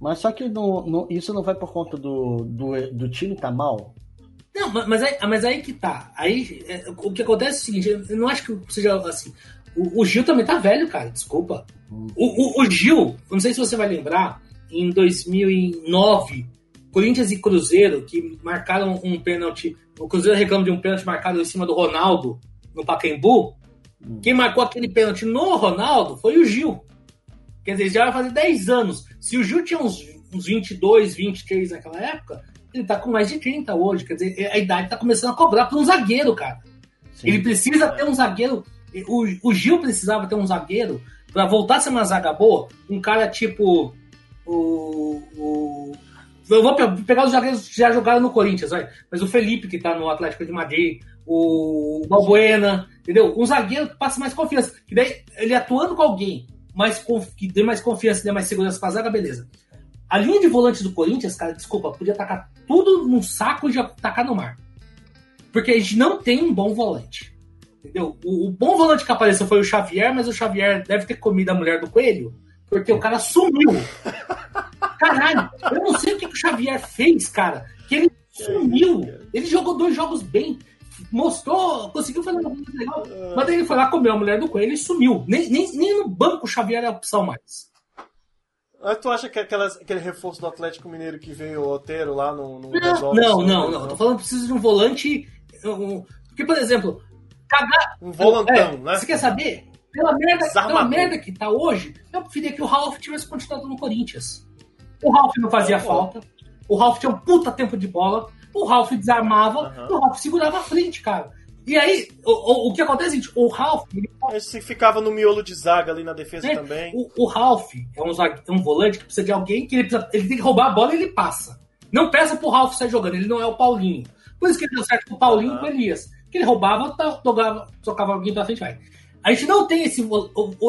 Mas só que no, no, isso não vai por conta do, do, do time tá mal? Não, mas aí, mas aí que tá. Aí, é, o que acontece é o seguinte, eu não acho que seja assim. O, o Gil também tá velho, cara, desculpa. Hum. O, o, o, Gil, não sei se você vai lembrar, em 2009, Corinthians e Cruzeiro, que marcaram um pênalti. O Cruzeiro reclama de um pênalti marcado em cima do Ronaldo no Pacaembu. Hum. Quem marcou aquele pênalti no Ronaldo foi o Gil. Quer dizer, já vai fazer 10 anos. Se o Gil tinha uns, uns 22, 23 naquela época, ele tá com mais de 30 hoje. Quer dizer, a idade tá começando a cobrar para um zagueiro, cara. Sim. Ele precisa ter um zagueiro. O, o Gil precisava ter um zagueiro para voltar a ser uma zaga boa. Um cara tipo. O, o eu vou pegar os zagueiros que já jogaram no Corinthians, vai. mas o Felipe, que tá no Atlético de Madrid, o Balbuena, entendeu? Um zagueiro que passa mais confiança. Que daí ele atuando com alguém mais que dê mais confiança, dê mais segurança pra zaga, beleza. A linha de volantes do Corinthians, cara, desculpa, podia tacar tudo num saco e já tacar no mar. Porque a gente não tem um bom volante. Entendeu? O, o bom volante que apareceu foi o Xavier, mas o Xavier deve ter comido a mulher do coelho, porque o cara sumiu. Caralho, eu não sei o que o Xavier fez, cara. Que ele sumiu. Ele jogou dois jogos bem. Mostrou, conseguiu fazer uma coisa legal. Mas ele foi lá, comeu a mulher do coelho e sumiu. Nem, nem, nem no banco o Xavier é a opção mais. Mas tu acha que aquelas, aquele reforço do Atlético Mineiro que veio o Otero lá no, no não, não, não, não. Tô falando que precisa de um volante. Um, porque, por exemplo, cagar. Um volantão, é, né? Você quer saber? Pela merda, pela merda que tá hoje, eu preferia que o Ralf tivesse continuado no Corinthians. O Ralf não fazia é, falta. O Ralf tinha um puta tempo de bola. O Ralf desarmava. Uhum. O Ralf segurava a frente, cara. E aí, o, o, o que acontece é o Ralf. Ele ficava no miolo de zaga ali na defesa é, também. O, o Ralf é um, um volante que precisa de alguém que ele, precisa, ele tem que roubar a bola e ele passa. Não peça pro Ralf sair jogando, ele não é o Paulinho. Por isso que ele deu certo com o Paulinho e uhum. com o Elias. Que ele roubava, tocava, tocava alguém pra frente vai. A gente não tem esse,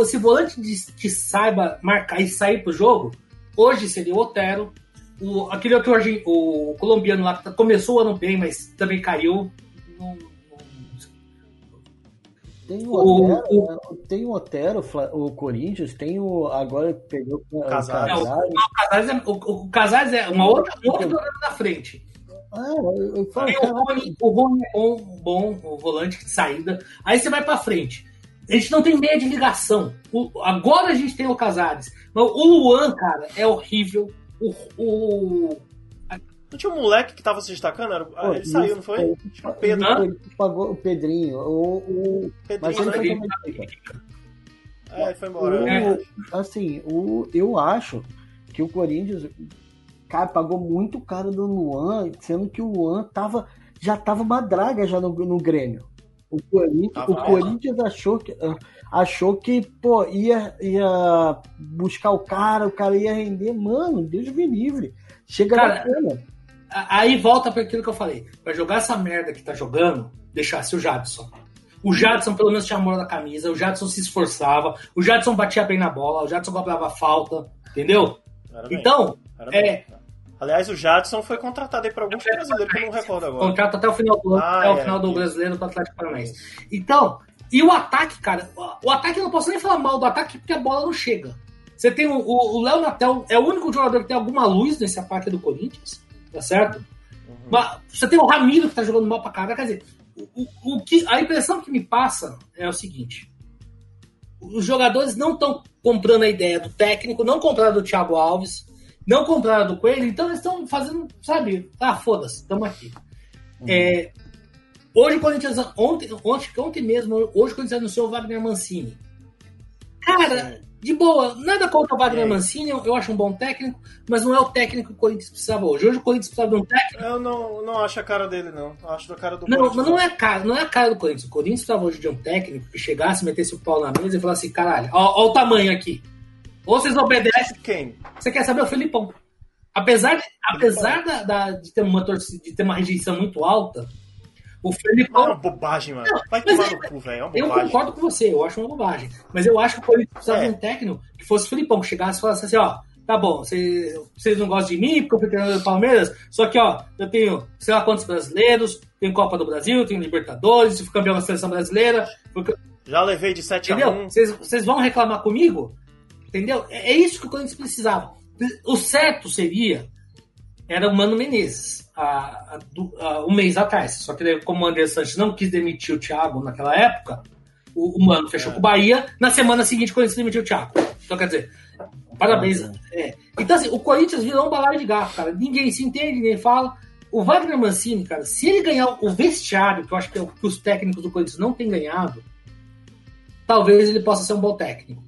esse volante de, que saiba marcar e sair pro jogo Hoje seria o Otero. O, aquele outro o colombiano lá que começou o ano bem, mas também caiu. tem o, Otero, o, né? tem o Otero, o Corinthians, tem o. Agora pegou o Casares. o, Casares é, o, o Casares é uma outra, outra jogada na frente. Ah, eu falo, o Rony, o Rony é bom, bom, o volante de saída. Aí você vai para frente. A gente não tem meia de ligação. O, agora a gente tem o Casares. Mas o Luan, cara, é horrível. O. o... Não tinha um moleque que tava se destacando? Era... Pô, ele saiu, não foi? o Pedro. Ele pagou o Pedrinho. O, o... Pedrinho Mas ele Pedrinho. É, ele foi embora. O, é. Assim, o, eu acho que o Corinthians, cara, pagou muito caro do Luan, sendo que o Luan tava, já tava uma draga já no, no Grêmio. O Corinthians, tá o Corinthians achou que, achou que pô, ia, ia buscar o cara, o cara ia render. Mano, Deus me livre. Chega cara, bacana. Aí volta para aquilo que eu falei. Para jogar essa merda que tá jogando, deixasse o Jadson. O Jadson pelo menos tinha amor na camisa, o Jadson se esforçava, o Jadson batia bem na bola, o Jadson cobrava falta, entendeu? Então, é, Aliás, o Jadson foi contratado aí para alguns brasileiros que eu não recordo agora. Contrato até o final do ano, ah, até é, o final do brasileiro do Atlético Paranaense. Então, e o ataque, cara, o ataque eu não posso nem falar mal do ataque porque a bola não chega. Você tem o, o Léo Natel, é o único jogador que tem alguma luz nesse ataque do Corinthians, tá certo? Uhum. Mas você tem o Ramiro que tá jogando mal pra caralho, quer dizer, o, o, que, a impressão que me passa é o seguinte: os jogadores não estão comprando a ideia do técnico, não compraram do Thiago Alves, não compraram do Coelho, então eles estão fazendo, sabe? Ah, foda-se, estamos aqui. Uhum. É, hoje o Corinthians, ontem, ontem, ontem mesmo, hoje o Corinthians anunciou o Wagner Mancini. Cara, de boa, nada contra o Wagner é. Mancini, eu, eu, acho um bom técnico, mas não é o técnico que o Corinthians precisava hoje. Hoje o Corinthians precisava de um técnico. Eu não, não acho a cara dele, não. Eu acho a cara do Não, mas não é a cara, não é a cara do Corinthians. O Corinthians precisava hoje de um técnico que chegasse, metesse o pau na mesa e falasse caralho, ó, ó o tamanho aqui. Ou vocês obedecem. Quem? Você quer saber o Felipão. Apesar, de, apesar da, da, de, ter uma torcida, de ter uma rejeição muito alta, o Felipão. É uma bobagem, mano. Vai tomar no cu, velho. É eu concordo com você, eu acho uma bobagem. Mas eu acho que o Corinthians precisava é. de um técnico que fosse o Felipão, que chegasse e falasse assim, ó. Tá bom, vocês, vocês não gostam de mim porque eu fui treinador do Palmeiras, só que, ó, eu tenho sei lá quantos brasileiros, tenho Copa do Brasil, tenho Libertadores, fui campeão da seleção brasileira. Já levei de 7 Entendeu? a 1. Vocês, vocês vão reclamar comigo? Entendeu? É, é isso que o Corinthians precisava. O certo seria era o Mano Menezes, há, há, um mês atrás. Só que como o André Santos não quis demitir o Thiago naquela época, o, o Mano fechou é. com o Bahia. Na semana seguinte, o Corinthians demitiu o Thiago. Então, quer dizer, parabéns. É, Então, assim, o Corinthians virou um balaio de gato, cara. Ninguém se entende, ninguém fala. O Wagner Mancini, cara, se ele ganhar o vestiário, que eu acho que é o que os técnicos do Corinthians não têm ganhado, talvez ele possa ser um bom técnico.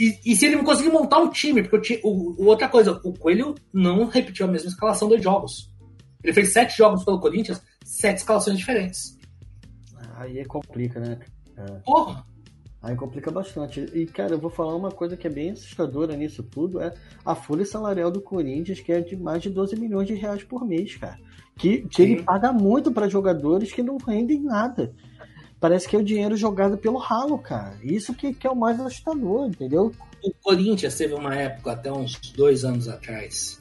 E, e se ele não conseguir montar um time, porque o, o, outra coisa, o Coelho não repetiu a mesma escalação dos jogos. Ele fez sete jogos pelo Corinthians, sete escalações diferentes. Aí complica, né? É. Porra! Aí complica bastante. E, cara, eu vou falar uma coisa que é bem assustadora nisso tudo: é a folha salarial do Corinthians, que é de mais de 12 milhões de reais por mês, cara. Que, que ele paga muito para jogadores que não rendem nada. Parece que é o dinheiro jogado pelo ralo, cara. Isso que, que é o mais assustador, entendeu? O Corinthians teve uma época, até uns dois anos atrás,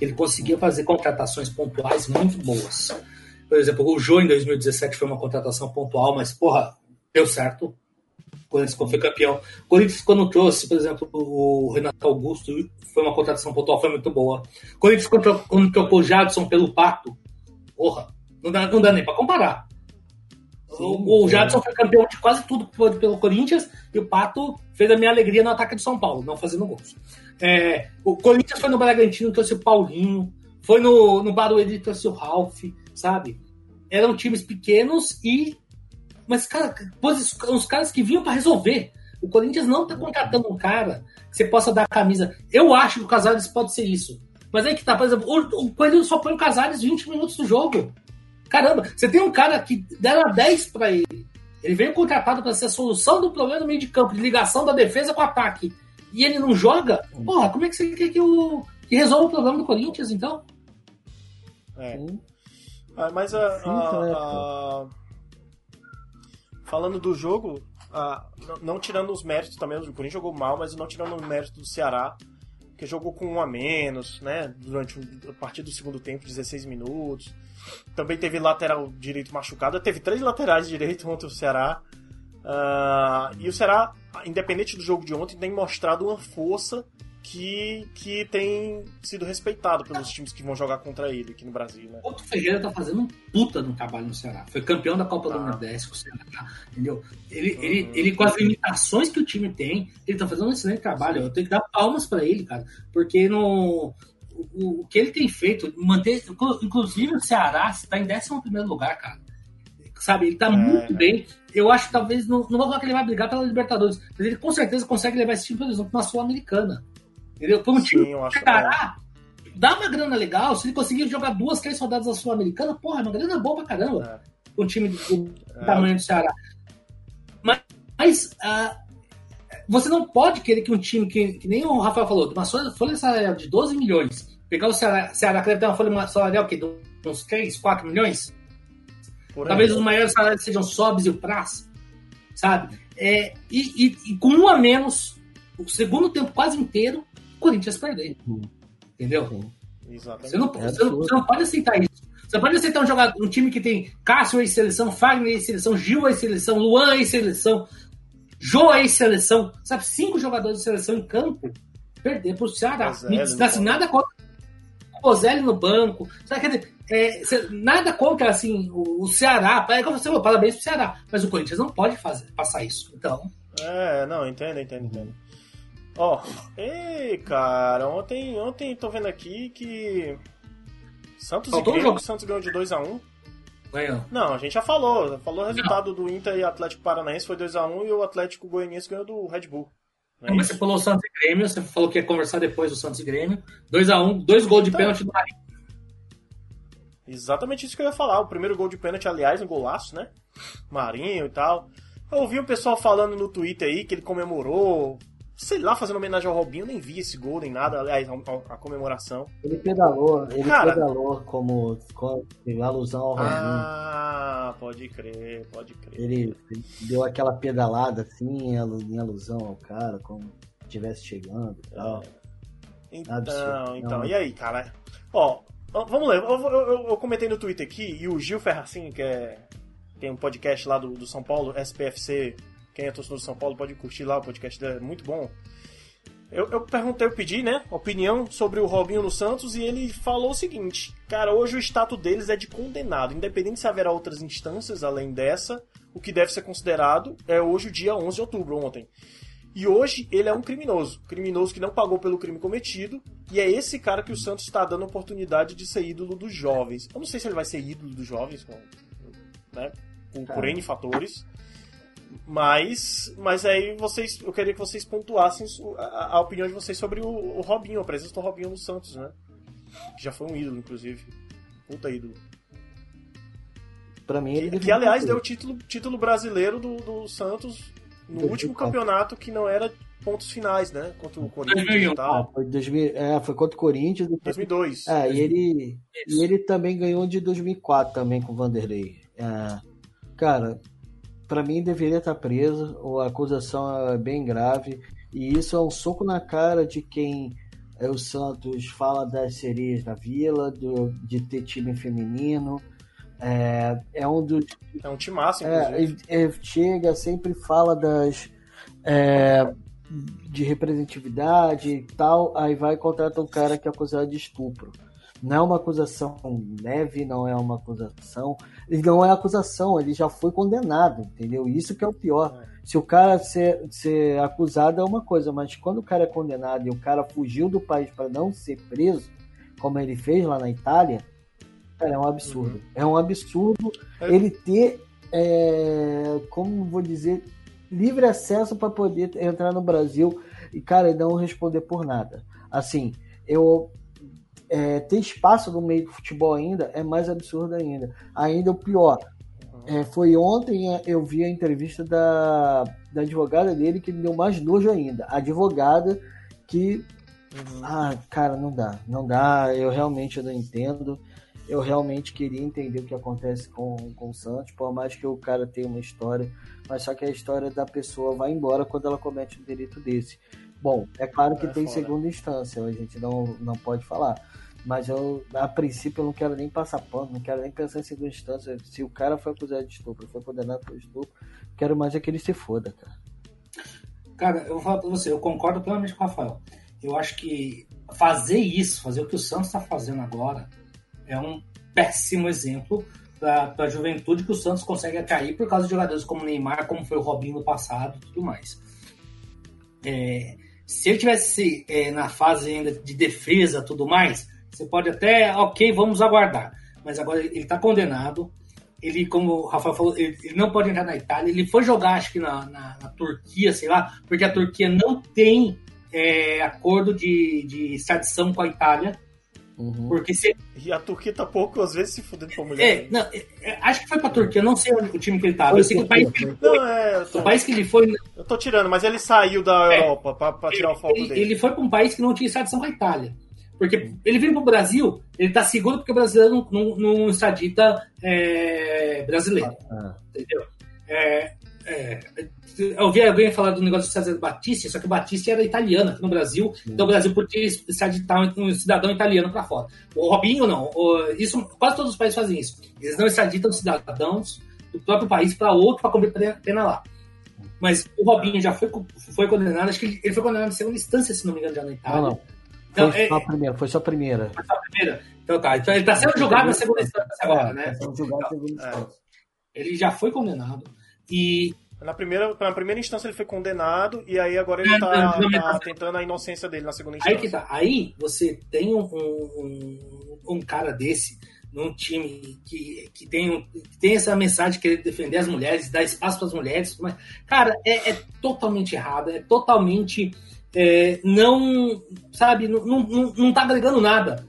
ele conseguia fazer contratações pontuais muito boas. Por exemplo, o Jô em 2017 foi uma contratação pontual, mas, porra, deu certo Corinthians foi campeão. O Corinthians, quando trouxe, por exemplo, o Renato Augusto, foi uma contratação pontual, foi muito boa. O Corinthians, quando trocou o Jadson pelo Pato, porra, não dá, não dá nem pra comparar. Sim, o, o Jadson foi campeão de quase tudo pelo Corinthians e o Pato fez a minha alegria no ataque do São Paulo, não fazendo gols. É, o Corinthians foi no Bragantino, trouxe o Paulinho, foi no, no Barueri, trouxe o Ralph, sabe? Eram times pequenos e mas, cara, os caras que vinham para resolver. O Corinthians não tá contratando um cara que você possa dar a camisa. Eu acho que o Casares pode ser isso. Mas aí que tá, por exemplo, o, o Coelho só põe o Casares 20 minutos do jogo. Caramba, você tem um cara que deram 10 para ele. Ele veio contratado para ser a solução do problema no meio de campo, de ligação da defesa com o ataque. E ele não joga? Porra, como é que você quer que, o, que resolva o problema do Corinthians, então? É. Ah, mas a, a, a, falando do jogo, não, não, tirando os méritos também, o Corinthians jogou mal, mas não tirando os méritos do Ceará, que jogou com um a menos, né? Durante a partir do segundo tempo, 16 minutos. Também teve lateral direito machucado. Teve três laterais direito contra o Ceará. Uh, e o Ceará, independente do jogo de ontem, tem mostrado uma força que, que tem sido respeitado pelos times que vão jogar contra ele aqui no Brasil, né? O Ferreira tá fazendo um puta no trabalho no Ceará. Foi campeão da Copa ah. do Nordeste com o Ceará, entendeu? Ele, uhum. ele, ele, com as limitações que o time tem, ele tá fazendo um excelente trabalho. Eu tenho que dar palmas para ele, cara, porque no, o, o, que ele tem feito, manter, inclusive o Ceará está em 11 lugar, cara. Sabe, ele tá é, muito bem. Eu acho que talvez, não, não vou falar que ele vai brigar pela Libertadores, mas ele com certeza consegue levar esse time, por exemplo, uma Sul-Americana. Entendeu? Como um time preparar, dá uma grana legal. Se ele conseguir jogar duas, três rodadas da Sul-Americana, porra, é uma grana boa pra caramba. É. Um time do é. tamanho do Ceará. Mas, mas uh, você não pode querer que um time que, que nem o Rafael falou, uma folha salarial de 12 milhões, pegar o Ceará, Ceará que deve ter uma folha salarial que, de uns 3, 4 milhões. Talvez os maiores salários sejam o Sobs e o Praz, sabe? É, e, e, e, com um a menos, o segundo tempo quase inteiro, Corinthians perder. Uhum. Entendeu? Exatamente. Você não, é você, não, você não, pode aceitar isso. Você pode aceitar um jogador, um time que tem Cássio em seleção, Fagner em seleção, Gil em seleção, Luan em seleção, Jô em seleção, sabe? Cinco jogadores de seleção em campo, perder pro Ceará. Me assim, nada contra o Bozelli no banco. Sabe, quer dizer, é, nada contra assim, o, o Ceará. É como você falou, parabéns pro Ceará. Mas o Corinthians não pode fazer, passar isso. Então. É, não, entendo, entendo, entendo. Ó, oh, ei, cara, ontem, ontem tô vendo aqui que. Santos Faltou e Grêmio, Santos ganhou de 2x1. Ganhou. Não, a gente já falou. Falou o resultado do Inter e Atlético Paranaense foi 2x1 e o Atlético Goianiense ganhou do Red Bull. Não, é mas você falou Santos e Grêmio, você falou que ia conversar depois do Santos e Grêmio. 2x1, dois gols de então, pênalti do Marinho. Exatamente isso que eu ia falar. O primeiro gol de pênalti, aliás, um golaço, né? Marinho e tal. Eu ouvi o pessoal falando no Twitter aí que ele comemorou, sei lá, fazendo homenagem ao Robinho, nem vi esse gol nem nada, aliás, a, a comemoração. Ele pedalou, ele Cara, pedalou como, como alusão ao Robinho. Ah, pode crer, pode crer. Ele, ele deu aquela pedalada assim, em alusão ao cara, como estivesse chegando e tal. É. Então, Absurdo. então, Não. e aí, cara? Ó, vamos ler, eu, eu, eu, comentei no Twitter aqui, e o Gil Ferracin, que é, tem um podcast lá do, do São Paulo, SPFC quem é torcedor do São Paulo pode curtir lá, o podcast é muito bom. Eu, eu perguntei, eu pedi, né, opinião sobre o Robinho no Santos e ele falou o seguinte: Cara, hoje o status deles é de condenado, independente se haverá outras instâncias além dessa, o que deve ser considerado é hoje o dia 11 de outubro, ontem. E hoje ele é um criminoso. Criminoso que não pagou pelo crime cometido. E é esse cara que o Santos está dando oportunidade de ser ídolo dos jovens. Eu não sei se ele vai ser ídolo dos jovens, né? por, por N fatores. Mas, mas aí vocês, eu queria que vocês pontuassem a, a opinião de vocês sobre o, o, Robinho, a presença do Robinho no Santos, né? Que já foi um ídolo, inclusive. Puta ídolo. Pra mim, ele que, que aliás deu o título, título brasileiro do, do Santos no último campeonato que não era pontos finais, né? Contra o Corinthians e tal. Ah, foi, 2000, é, foi contra o Corinthians. 2002. É, e ele, e ele também ganhou de 2004 também com o Vanderlei. É, cara, para mim deveria estar preso, a acusação é bem grave, e isso é um soco na cara de quem é, o Santos fala das sereias da vila, do, de ter time feminino, é, é um dos. É um timaço, é, é, chega, sempre fala das. É, de representatividade e tal, aí vai e contrata um cara que é acusado de estupro. Não é uma acusação leve, não é uma acusação. Não é acusação, ele já foi condenado, entendeu? Isso que é o pior. É. Se o cara ser, ser acusado é uma coisa, mas quando o cara é condenado e o cara fugiu do país para não ser preso, como ele fez lá na Itália, Cara, é um absurdo. Uhum. É um absurdo é. ele ter, é, como vou dizer, livre acesso para poder entrar no Brasil e, cara, não responder por nada. Assim, eu é, ter espaço no meio do futebol ainda é mais absurdo ainda. Ainda o pior. É, foi ontem é, eu vi a entrevista da, da advogada dele que me deu mais nojo ainda. A advogada que. Uhum. Ah, cara, não dá. Não dá. Eu realmente não entendo eu realmente queria entender o que acontece com, com o Santos, por mais que o cara tenha uma história, mas só que a história da pessoa vai embora quando ela comete um delito desse. Bom, é claro que é tem fora. segunda instância, a gente não, não pode falar. Mas eu, a princípio, eu não quero nem passar pano, não quero nem pensar em segunda instância. Se o cara foi acusado de estupro, foi condenado por estupro, quero mais é que ele se foda, cara. Cara, eu vou falar pra você, eu concordo plenamente com o Rafael. Eu acho que fazer isso, fazer o que o Santos está fazendo agora, é um péssimo exemplo para a juventude que o Santos consegue cair por causa de jogadores como Neymar, como foi o Robinho no passado e tudo mais. É, se ele tivesse é, na fase ainda de defesa tudo mais, você pode até, ok, vamos aguardar. Mas agora ele está condenado. Ele, como o Rafael falou, ele, ele, não pode entrar na Itália. Ele foi jogar, acho que na, na, na Turquia, sei lá, porque a Turquia não tem é, acordo de, de extradição com a Itália. Uhum. Porque se... E a Turquia tá pouco, às vezes, se fudendo com a mulher. É, não, é, é, acho que foi pra Turquia, não sei o time que ele tava. Eu sei que o país que ele foi. Não, é, tô... O país que ele foi. Eu tô tirando, mas ele saiu da é, Europa pra, pra tirar ele, o foco ele, dele. Ele foi pra um país que não tinha extradição com a Itália. Porque ele veio pro Brasil, ele tá seguro porque o brasileiro não, não, não extradita é, brasileiro. Ah, entendeu? É, é, eu ouvi alguém falar do negócio do César Batista, só que o Batista era italiano aqui no Brasil, Sim. então o Brasil podia extraditar um cidadão italiano para fora. O Robinho não, o, isso, quase todos os países fazem isso. Eles não extraditam cidadãos do próprio país para outro para cumprir pena lá. Mas o Robinho já foi, foi condenado, acho que ele foi condenado em segunda instância, se não me engano, já na Itália. Não, não. Então, foi, é, só a primeira, foi só a primeira. Foi só a primeira. Então tá, então ele está sendo julgado na segunda instância agora, é, né? Tá sendo julgado na segunda instância. Ele já foi condenado. E na primeira, na primeira instância ele foi condenado e aí agora ele está tá tentando a inocência dele na segunda instância. Aí tá. Aí você tem um, um, um cara desse num time que, que, tem, que tem essa mensagem de querer defender as mulheres, dar espaço para as mulheres. Mas, cara, é, é, totalmente errado, é totalmente é, não, sabe, não, não, não tá agregando nada.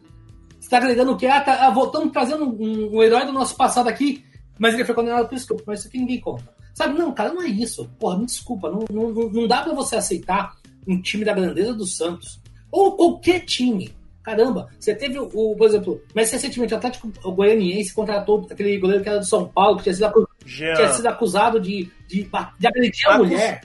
Está agregando o que? Ah, tá, ah, voltamos trazendo um, um herói do nosso passado aqui, mas ele foi condenado por estupro, mas isso aqui ninguém conta. Sabe, não, cara, não é isso. Porra, me desculpa, não, não, não dá para você aceitar um time da grandeza do Santos. Ou qualquer time. Caramba, você teve o, por exemplo, mas recentemente o Atlético Goianiense contratou aquele goleiro que era do São Paulo, que tinha sido, acusado, tinha sido acusado de, de, de agredir a mulher,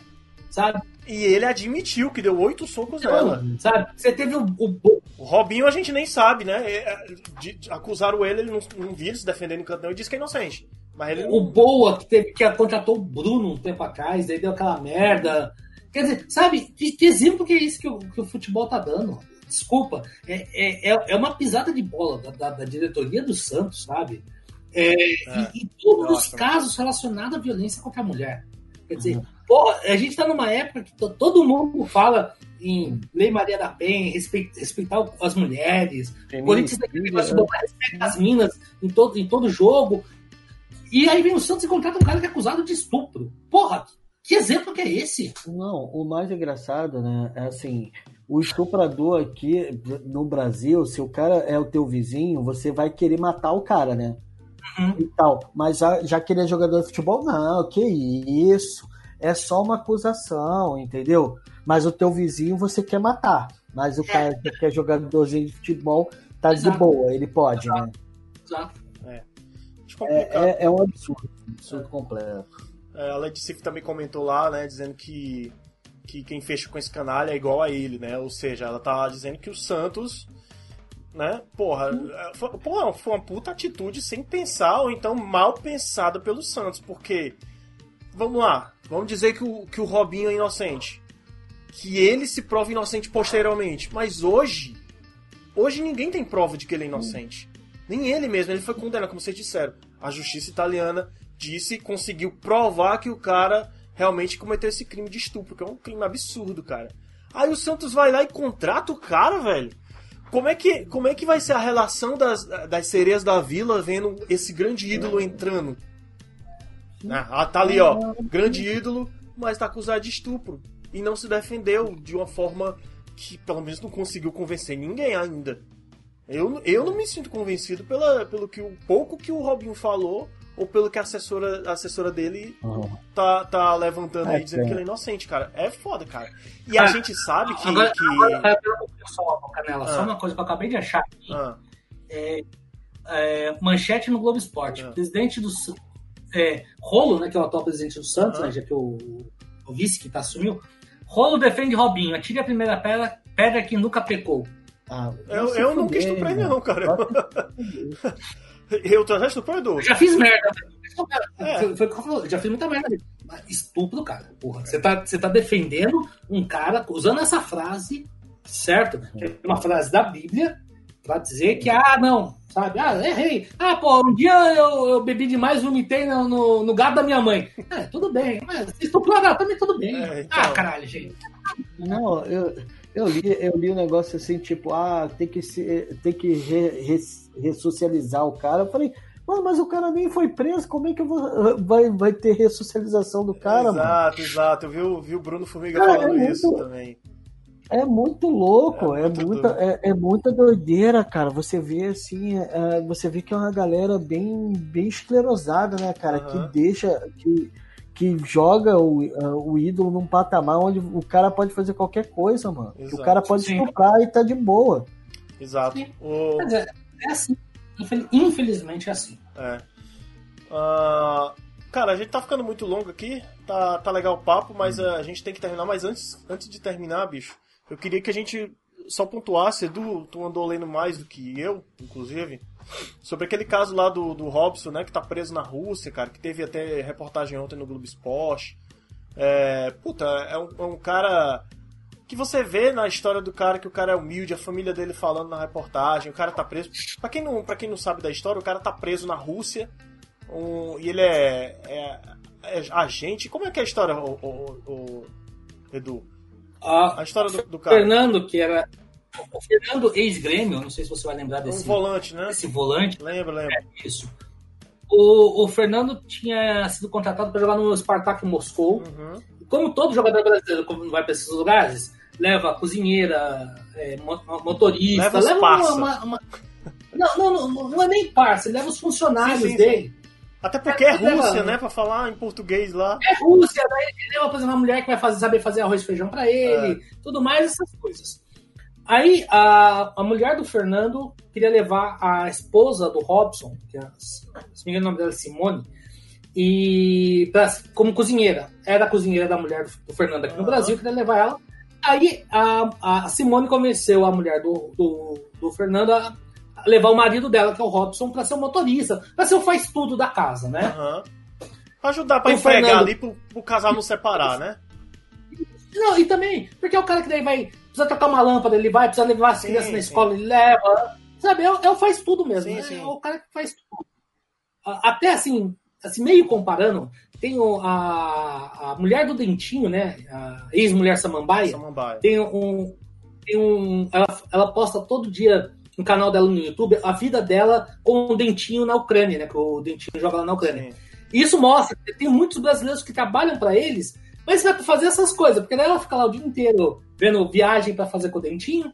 sabe? E ele admitiu que deu oito socos então, nela. Sabe? Você teve o, o, o. Robinho a gente nem sabe, né? É, de, de, acusaram ele, ele não, não viu ele se defendendo em canto, e disse que é inocente. Ele O Boa, que, teve, que contratou o Bruno um tempo atrás, daí deu aquela merda. Quer dizer, sabe, que, que exemplo que é isso que o, que o futebol tá dando? Desculpa, é, é, é, é uma pisada de bola da, da, da diretoria do Santos, sabe? É, é, e, e, todos os casos relacionados à violência contra a mulher. Quer dizer, uhum. Porra, a gente tá numa época que todo mundo fala em Lei Maria da Penha, respeitar, respeitar as mulheres, Corinthians tem que respeitar as minas em todo, em todo jogo. E aí vem o Santos e contrata um cara que é acusado de estupro. Porra, que exemplo que é esse? Não, o mais engraçado, né, é assim, o estuprador aqui no Brasil, se o cara é o teu vizinho, você vai querer matar o cara, né? Uhum. E tal. Mas já, já que ele é jogador de futebol, não, que isso. É só uma acusação, entendeu? Mas o teu vizinho você quer matar. Mas o é. cara que é jogadorzinho de futebol tá Exato. de boa, ele pode, Exato. né? Exato. É. É, é, é, um absurdo, um absurdo completo. É, a Lady Sif também comentou lá, né, dizendo que, que quem fecha com esse canalha é igual a ele, né? Ou seja, ela tá dizendo que o Santos, né, porra, foi, porra, foi uma puta atitude sem pensar, ou então mal pensada pelo Santos, porque, vamos lá, vamos dizer que o, que o Robinho é inocente. Que ele se prova inocente posteriormente. Mas hoje, hoje ninguém tem prova de que ele é inocente. Nem ele mesmo, ele foi condenado, como vocês disseram. A justiça italiana disse conseguiu provar que o cara realmente cometeu esse crime de estupro, que é um crime absurdo, cara. Aí o Santos vai lá e contrata o cara, velho. Como é que, como é que vai ser a relação das, das sereias da vila vendo esse grande ídolo entrando? Ah, tá ali, ó. Grande ídolo, mas tá acusado de estupro. E não se defendeu de uma forma que pelo menos não conseguiu convencer ninguém ainda. Eu, eu não me sinto convencido pela, pelo que o pouco que o Robinho falou ou pelo que a assessora, a assessora dele uhum. tá, tá levantando é, aí, dizendo é. que ele é inocente, cara. É foda, cara. E ah, a gente sabe que. Agora, que... agora só, Canela, ah. só uma coisa que eu acabei de achar aqui. Ah. É, é, manchete no Globo Esporte. Ah. Presidente do. É, Rolo, né, que é o atual presidente do Santos, né, já que o, o vice que tá assumiu. Rolo defende Robinho. Atire a primeira pedra, pedra que nunca pecou. Ah, eu eu não quis estuprar não, cara. Eu tô estuprador. Já fiz merda. É. Foi, foi eu. Já fiz muita merda. Estupro, cara. Porra. Você tá, você tá defendendo um cara usando essa frase, certo? É uma frase da Bíblia, pra dizer que, ah, não, sabe? Ah, errei. Ah, pô, um dia eu, eu bebi demais, vomitei no, no, no gado da minha mãe. É, tudo bem. Mas estuprou, também tudo bem. É, então... Ah, caralho, gente. Não, eu eu li, eu li um negócio assim, tipo, ah, tem que, se, tem que re, re, ressocializar o cara. Eu falei, mano, mas o cara nem foi preso, como é que eu vou, vai, vai ter ressocialização do cara, exato, mano? Exato, viu, viu o Bruno Formiga cara, falando é isso também. É muito louco, é, é muito muita, é, é, muita doideira, cara. Você vê assim, é, você vê que é uma galera bem, bem esclerosada, né, cara? Uhum. Que deixa. Que, que joga o, uh, o ídolo num patamar onde o cara pode fazer qualquer coisa, mano. O cara pode Sim. estuprar e tá de boa. Exato. O... É, é assim. Infelizmente é assim. É. Uh, cara, a gente tá ficando muito longo aqui. Tá, tá legal o papo, mas uh, a gente tem que terminar. Mas antes, antes de terminar, bicho, eu queria que a gente só pontuasse. Edu, tu andou lendo mais do que eu, inclusive. Sobre aquele caso lá do, do Robson, né, que tá preso na Rússia, cara, que teve até reportagem ontem no Globo Esporte. É, puta, é um, é um cara que você vê na história do cara que o cara é humilde, a família dele falando na reportagem, o cara tá preso. Pra quem não, pra quem não sabe da história, o cara tá preso na Rússia um, e ele é, é, é, agente. Como é que é a história, o, o, o Edu? A, a história do, do cara. Fernando, que era o Fernando, ex-grêmio, não sei se você vai lembrar desse. Um volante, né? Esse volante. Lembra, lembra. É, isso. O, o Fernando tinha sido contratado para jogar no Spartak Moscou. Uhum. Como todo jogador brasileiro, como vai para esses lugares, leva cozinheira, é, motorista, leva, leva uma, uma, uma, Não, não, não, não, é nem parça, leva os funcionários sim, sim, dele. Sim. Até porque é, é Rússia, leva, né? Pra falar em português lá. É Rússia, daí ele leva, por exemplo, uma mulher que vai fazer, saber fazer arroz e feijão para ele, é. tudo mais, essas coisas. Aí a, a mulher do Fernando queria levar a esposa do Robson, que é, se não me engano o nome dela é Simone, e pra, como cozinheira. Era a cozinheira da mulher do, do Fernando aqui uhum. no Brasil, queria levar ela. Aí a, a Simone convenceu a mulher do, do, do Fernando a levar o marido dela, que é o Robson, para ser o motorista, para ser o faz-tudo da casa, né? Uhum. Pra ajudar pra o empregar Fernando... ali pro, pro casal não separar, né? Não, e também, porque é o cara que daí vai precisa tocar uma lâmpada, ele vai, precisa levar as sim, crianças na escola, ele leva. Sabe, o faz tudo mesmo. Sim, né? É o cara que faz tudo. Até assim, assim, meio comparando, tem o, a, a mulher do Dentinho, né? A ex-mulher Samambaia. Samambaia. Tem um. Tem um ela, ela posta todo dia no canal dela no YouTube a vida dela com o Dentinho na Ucrânia, né? Que o Dentinho joga lá na Ucrânia. Sim. Isso mostra que tem muitos brasileiros que trabalham para eles, mas vai fazer essas coisas, porque daí ela fica lá o dia inteiro vendo viagem para fazer com o Dentinho.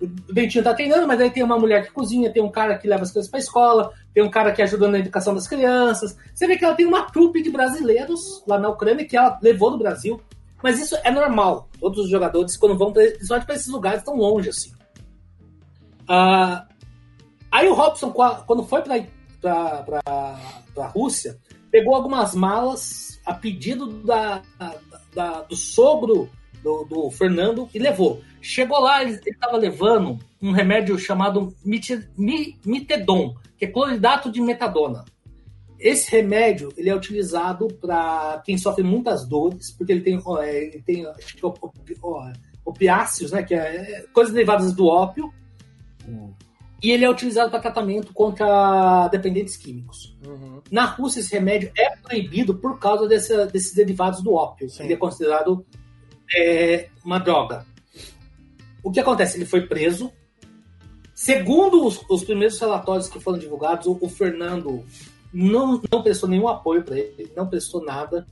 O Dentinho tá treinando, mas aí tem uma mulher que cozinha, tem um cara que leva as coisas pra escola, tem um cara que ajuda na educação das crianças. Você vê que ela tem uma trupe de brasileiros lá na Ucrânia que ela levou do Brasil. Mas isso é normal. Todos os jogadores, quando vão pra, para esses lugares tão longe assim. Ah, aí o Robson, quando foi para a Rússia, pegou algumas malas a pedido da, da do sogro do, do, Fernando e levou. Chegou lá, ele estava levando um remédio chamado Mitedon, que é cloridato de metadona. Esse remédio ele é utilizado para quem sofre muitas dores, porque ele tem, ele tem acho que, opiáceos, né, que é coisas derivadas do ópio, hum. E ele é utilizado para tratamento contra dependentes químicos. Uhum. Na Rússia, esse remédio é proibido por causa desse, desses derivados do ópio. Sim. Ele é considerado é, uma droga. O que acontece? Ele foi preso. Segundo os, os primeiros relatórios que foram divulgados, o, o Fernando não, não prestou nenhum apoio para ele, não prestou nada.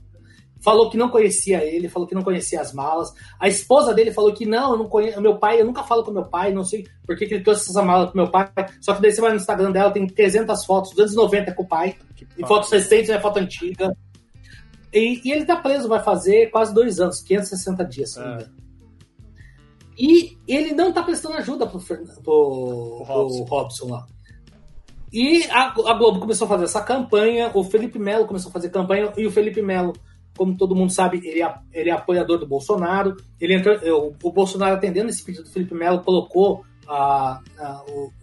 Falou que não conhecia ele, falou que não conhecia as malas. A esposa dele falou que não, eu não conheço meu pai, eu nunca falo com meu pai, não sei por que, que ele trouxe essa mala pro meu pai. Só que daí você vai no Instagram dela, tem 300 fotos, 290 com o pai, e fotos recentes e foto antiga. E, e, ele tá preso, vai fazer quase dois anos, 560 dias, se não me engano. E ele não tá prestando ajuda pro, pro, pro, Robson. Robson lá. E a, a, Globo começou a fazer essa campanha, o Felipe Melo começou a fazer campanha, e o Felipe Melo, como todo mundo sabe, ele é, ele é apoiador do Bolsonaro. Ele entrou, o, Bolsonaro, atendendo esse pedido do Felipe Melo, colocou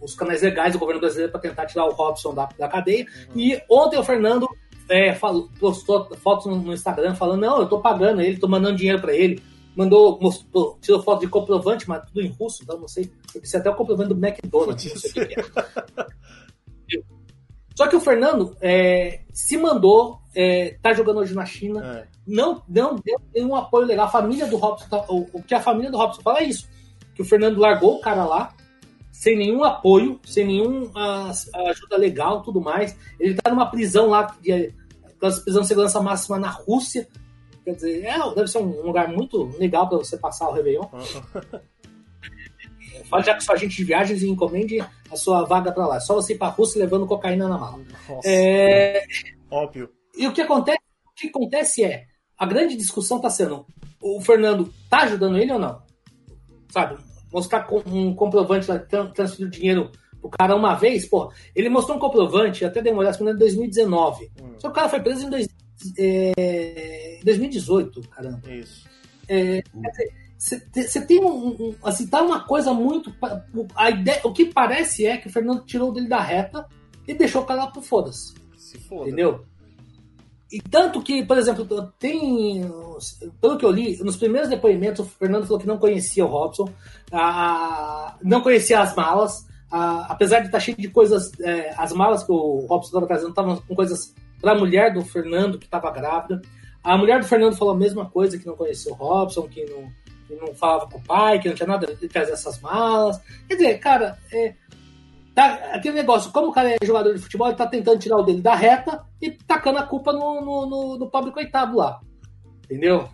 os canais legais do governo brasileiro para tentar tirar o Robson da, da cadeia. Uhum. E ontem o Fernando é, falou, postou fotos no Instagram falando: não, eu tô pagando ele, tô mandando dinheiro para ele. Mandou, mostrou, tirou foto de comprovante, mas tudo em russo, então não sei. Eu disse até o comprovante do McDonald's, não sei o que é. Só que o Fernando é, se mandou, é, tá jogando hoje na China, é. não, não deu nenhum apoio legal. A família do Robson, tá, o, o, que a família do Robson fala é isso: que o Fernando largou o cara lá, sem nenhum apoio, sem nenhuma ajuda legal tudo mais. Ele tá numa prisão lá de prisão de segurança máxima na Rússia. Quer dizer, é, deve ser um lugar muito legal para você passar o Réveillon. Fale já com sua agente de viagens e encomende a sua vaga para lá. É só você ir para a Rússia levando cocaína na mala. É... Óbvio. E o que acontece? O que acontece é a grande discussão está sendo o Fernando tá ajudando ele ou não? Sabe? Mostrar um comprovante lá, transferir dinheiro o cara uma vez, pô, ele mostrou um comprovante, até demorou, acho que em 2019. Hum. Só que o cara foi preso em dois, é, 2018, caramba. Isso. É, você tem um, um, assim, tá uma coisa muito. A ideia, o que parece é que o Fernando tirou dele da reta e deixou o cara lá pro foda-se. Se foda. Entendeu? E tanto que, por exemplo, tem. Pelo que eu li, nos primeiros depoimentos, o Fernando falou que não conhecia o Robson, a, não conhecia as malas, apesar de estar tá cheio de coisas, é, as malas que o Robson estava trazendo estavam com coisas para a mulher do Fernando que estava grávida. A mulher do Fernando falou a mesma coisa, que não conhecia o Robson, que não, não falava com o pai, que não tinha nada de trazer essas malas. Quer dizer, cara, é, tá, aquele negócio, como o cara é jogador de futebol, ele tá tentando tirar o dele da reta e tacando a culpa no, no, no, no pobre coitado lá. Entendeu?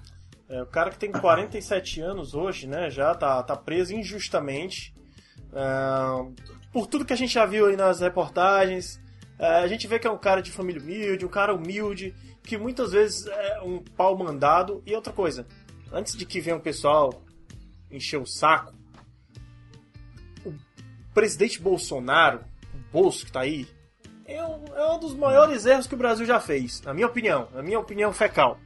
É, o cara que tem 47 anos hoje, né, já tá, tá preso injustamente Uh, por tudo que a gente já viu aí nas reportagens, uh, a gente vê que é um cara de família humilde, um cara humilde, que muitas vezes é um pau mandado. E outra coisa, antes de que venha o pessoal encher o saco, o presidente Bolsonaro, o Bolso que tá aí, é um, é um dos maiores erros que o Brasil já fez, na minha opinião, na minha opinião fecal.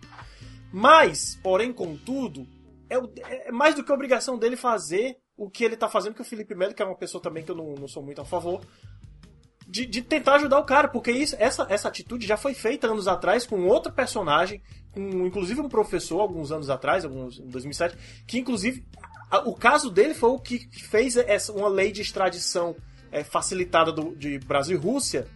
Mas, porém, contudo, é, é mais do que obrigação dele fazer o que ele tá fazendo, que o Felipe Melo, que é uma pessoa também que eu não, não sou muito a favor, de, de, tentar ajudar o cara, porque isso, essa, essa atitude já foi feita anos atrás com outro personagem, com inclusive um professor, alguns anos atrás, alguns, em 2007, que inclusive a, o caso dele foi o que fez essa, uma lei de extradição é, facilitada do, de Brasil e Rússia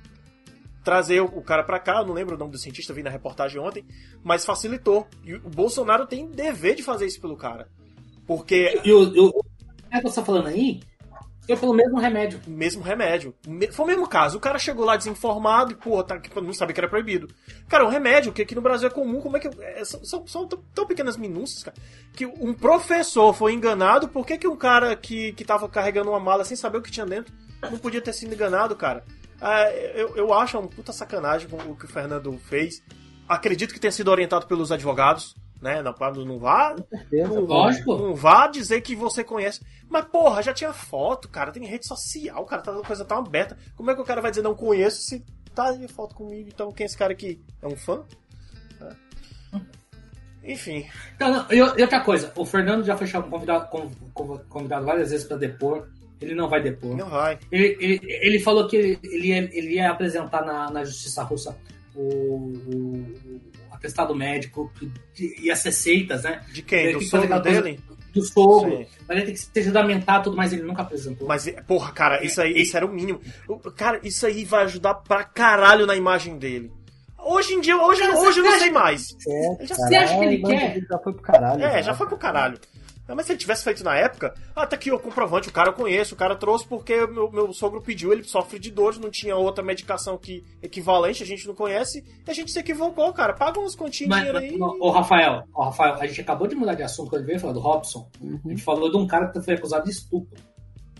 trazer o cara para cá, eu não lembro o nome do cientista, vi na reportagem ontem, mas facilitou. E o Bolsonaro tem dever de fazer isso pelo cara. Porque. E o, o, que você tá falando aí foi pelo mesmo remédio. Mesmo remédio. Foi o mesmo caso. O cara chegou lá desinformado e, porra, tá, não sabia que era proibido. Cara, um remédio que aqui no Brasil é comum, como é que. É, são, são, são, tão pequenas minúcias, cara. Que um professor foi enganado, por que, que um cara que, que tava carregando uma mala sem saber o que tinha dentro não podia ter sido enganado, cara? Ah, eu, eu acho uma puta sacanagem o que o Fernando fez. Acredito que tenha sido orientado pelos advogados né? Não, não vá. Não, Lógico. Não vá dizer que você conhece. Mas, porra, já tinha foto, cara. Tem rede social, cara. Tá, a coisa tá aberta. Como é que o cara vai dizer não conheço se tá aí foto comigo? Então, quem é esse cara aqui? É um fã? É. Enfim. Então, e outra coisa, o Fernando já foi convidado, convidado várias vezes para depor. Ele não vai depor. Não vai. Ele, ele, ele falou que ele, ele, ia, ele ia apresentar na, na justiça russa o, o atestado médico, e as receitas, né? De quem? Do sogro dele? Do sogro. Mas ele tem que se juramentar tudo, mas ele nunca apresentou. Mas, porra, cara, isso aí, isso era o mínimo. Cara, isso aí vai ajudar pra caralho na imagem dele. Hoje em dia, hoje, cara, hoje eu não sei mais. É, já, você acha que ele quer? Já foi pro caralho. É, já foi pro caralho. Não, mas se ele tivesse feito na época, ah, tá aqui o comprovante, o cara eu conheço, o cara trouxe porque meu, meu sogro pediu, ele sofre de dores, não tinha outra medicação que equivalente, a gente não conhece, e a gente se equivocou, cara. Paga uns continhos aí. Ô, Rafael, ô, Rafael, a gente acabou de mudar de assunto quando ele veio falar do Robson. Uhum. A gente falou de um cara que foi acusado de estupro.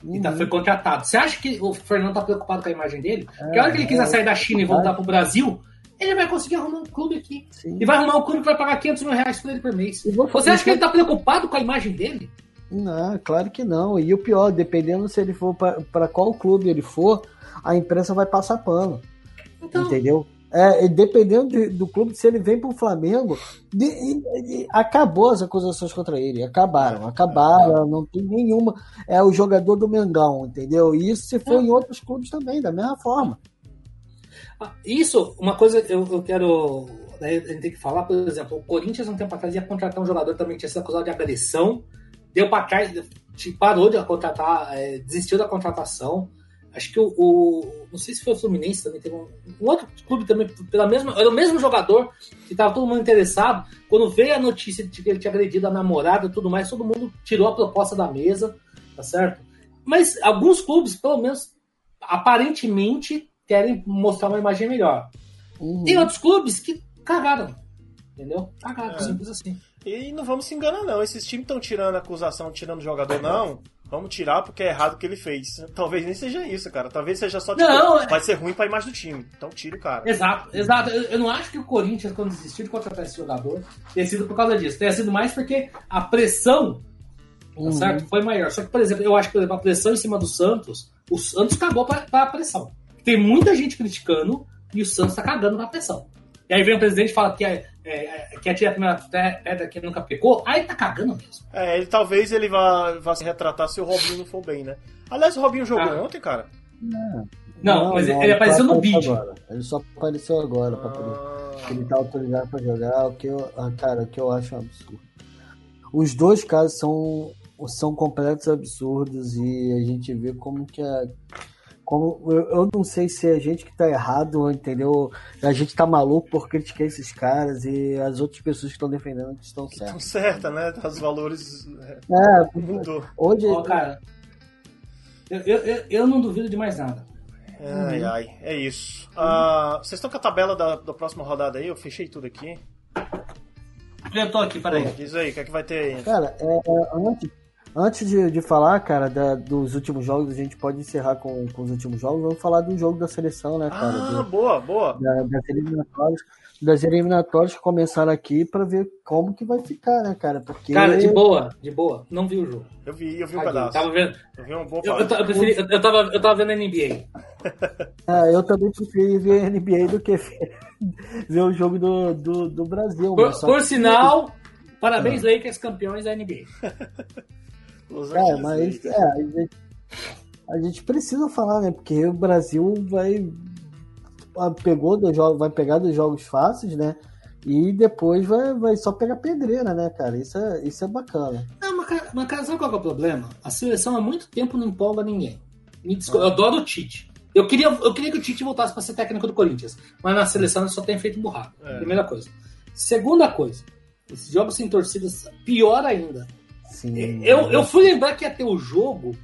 Uhum. E tá, uhum. foi contratado. Você acha que o Fernando tá preocupado com a imagem dele? É, que a hora que ele quiser é, sair da China e voltar pro Brasil, ele vai conseguir arrumar um clube aqui. Sim. E vai arrumar um clube que vai pagar 500 mil reais por ele por mês. Você acha que ele tá preocupado com a imagem dele? Não, claro que não. E o pior, dependendo se ele for para qual clube ele for, a imprensa vai passar pano. Então... Entendeu? É, dependendo de, do clube, se ele vem para o Flamengo, de, de, acabou as acusações contra ele. Acabaram, acabaram, não tem nenhuma. É o jogador do Mengão, entendeu? E isso se for é. em outros clubes também, da mesma forma. Ah, isso, uma coisa eu, eu quero. a gente tem que falar, por exemplo, o Corinthians um tempo atrás ia contratar um jogador também que tinha sido acusado de agressão deu para trás, parou de contratar, é, desistiu da contratação. Acho que o, o, Não sei se foi o Fluminense também, teve um, um, outro clube também, pela mesma, era o mesmo jogador, que estava todo mundo interessado. Quando veio a notícia de que ele tinha agredido a namorada e tudo mais, todo mundo tirou a proposta da mesa, tá certo? Mas alguns clubes, pelo menos, aparentemente, querem mostrar uma imagem melhor. Uhum. Tem outros clubes que cagaram. Entendeu? Cagaram, é. simples assim. E não vamos se enganar, não. Esses times estão tirando acusação, tirando jogador, não. Vamos tirar porque é errado o que ele fez. Talvez nem seja isso, cara. Talvez seja só tipo, não, é- vai ser ruim pra imagem do time. Então tira o cara. Exato, exato. Eu, eu não acho que o Corinthians, quando desistiu de contratar esse jogador, tenha sido por causa disso. Tenha sido mais porque a pressão tá uhum. certo? foi maior. Só que, por exemplo, eu acho que por exemplo, a pressão em cima do Santos, o Santos cagou pra, pra pressão. Tem muita gente criticando e o Santos tá cagando pra pressão. E aí vem o presidente e fala que é, é, que atira a primeira pedra que nunca pecou, aí tá cagando mesmo. É, ele, talvez ele vá, vá se retratar se o Robinho não for bem, né? Aliás, o Robinho jogou ah. ontem, cara? Não. Não, mas não, ele, ele apareceu no vídeo. Agora. Ele só apareceu agora pra poder. Ah. Ele tá autorizado pra jogar, o que eu, ah, cara, o que eu acho um absurdo. Os dois casos são, são completos absurdos e a gente vê como que a como, eu, eu, não sei se é a gente que tá errado, entendeu? A gente tá maluco por criticar esses caras e as outras pessoas que estão defendendo que estão certas. Estão certas, né? Os valores. É, mudou. Hoje. Oh, cara, eu, eu, eu não duvido de mais nada. Ai, uhum. ai, é isso. Uh, vocês estão com a tabela da, da próxima rodada aí? Eu fechei tudo aqui. Eu tô aqui, peraí. Diz aí, o que é que vai ter aí? Cara, é, é antes, Antes de, de falar, cara, da, dos últimos jogos, a gente pode encerrar com, com os últimos jogos. Vamos falar do jogo da seleção, né, cara? Ah, do, boa, boa. Da, das eliminatórias, das eliminatórias que começaram aqui para ver como que vai ficar, né, cara? Porque... Cara, de boa, de boa. Não vi o jogo. Eu vi, eu vi um Aqui, pedaço. Tava vendo. Eu vi um bom eu, eu, eu, preferi, eu, tava, eu tava vendo a NBA. é, eu também preferi ver a NBA do que ver o jogo do, do, do Brasil. Por, por sinal, parabéns, é. Lakers, campeões da NBA. É, mas é, a, gente, a gente precisa falar, né? Porque o Brasil vai pegou dos jogos, vai pegar dos jogos fáceis, né? E depois vai, vai só pegar pedreira, né, cara? Isso é, isso é bacana. Não, mas, mas cara, sabe qual é o problema? A seleção há muito tempo não empolga ninguém. Me desculpa, eu adoro o Tite. Eu queria, eu queria que o Tite voltasse para ser técnico do Corinthians, mas na seleção ele só tem feito burrado. É. Primeira coisa. Segunda coisa, esses jogos sem torcidas, pior ainda. Sim. Eu, eu fui lembrar que ia ter o jogo,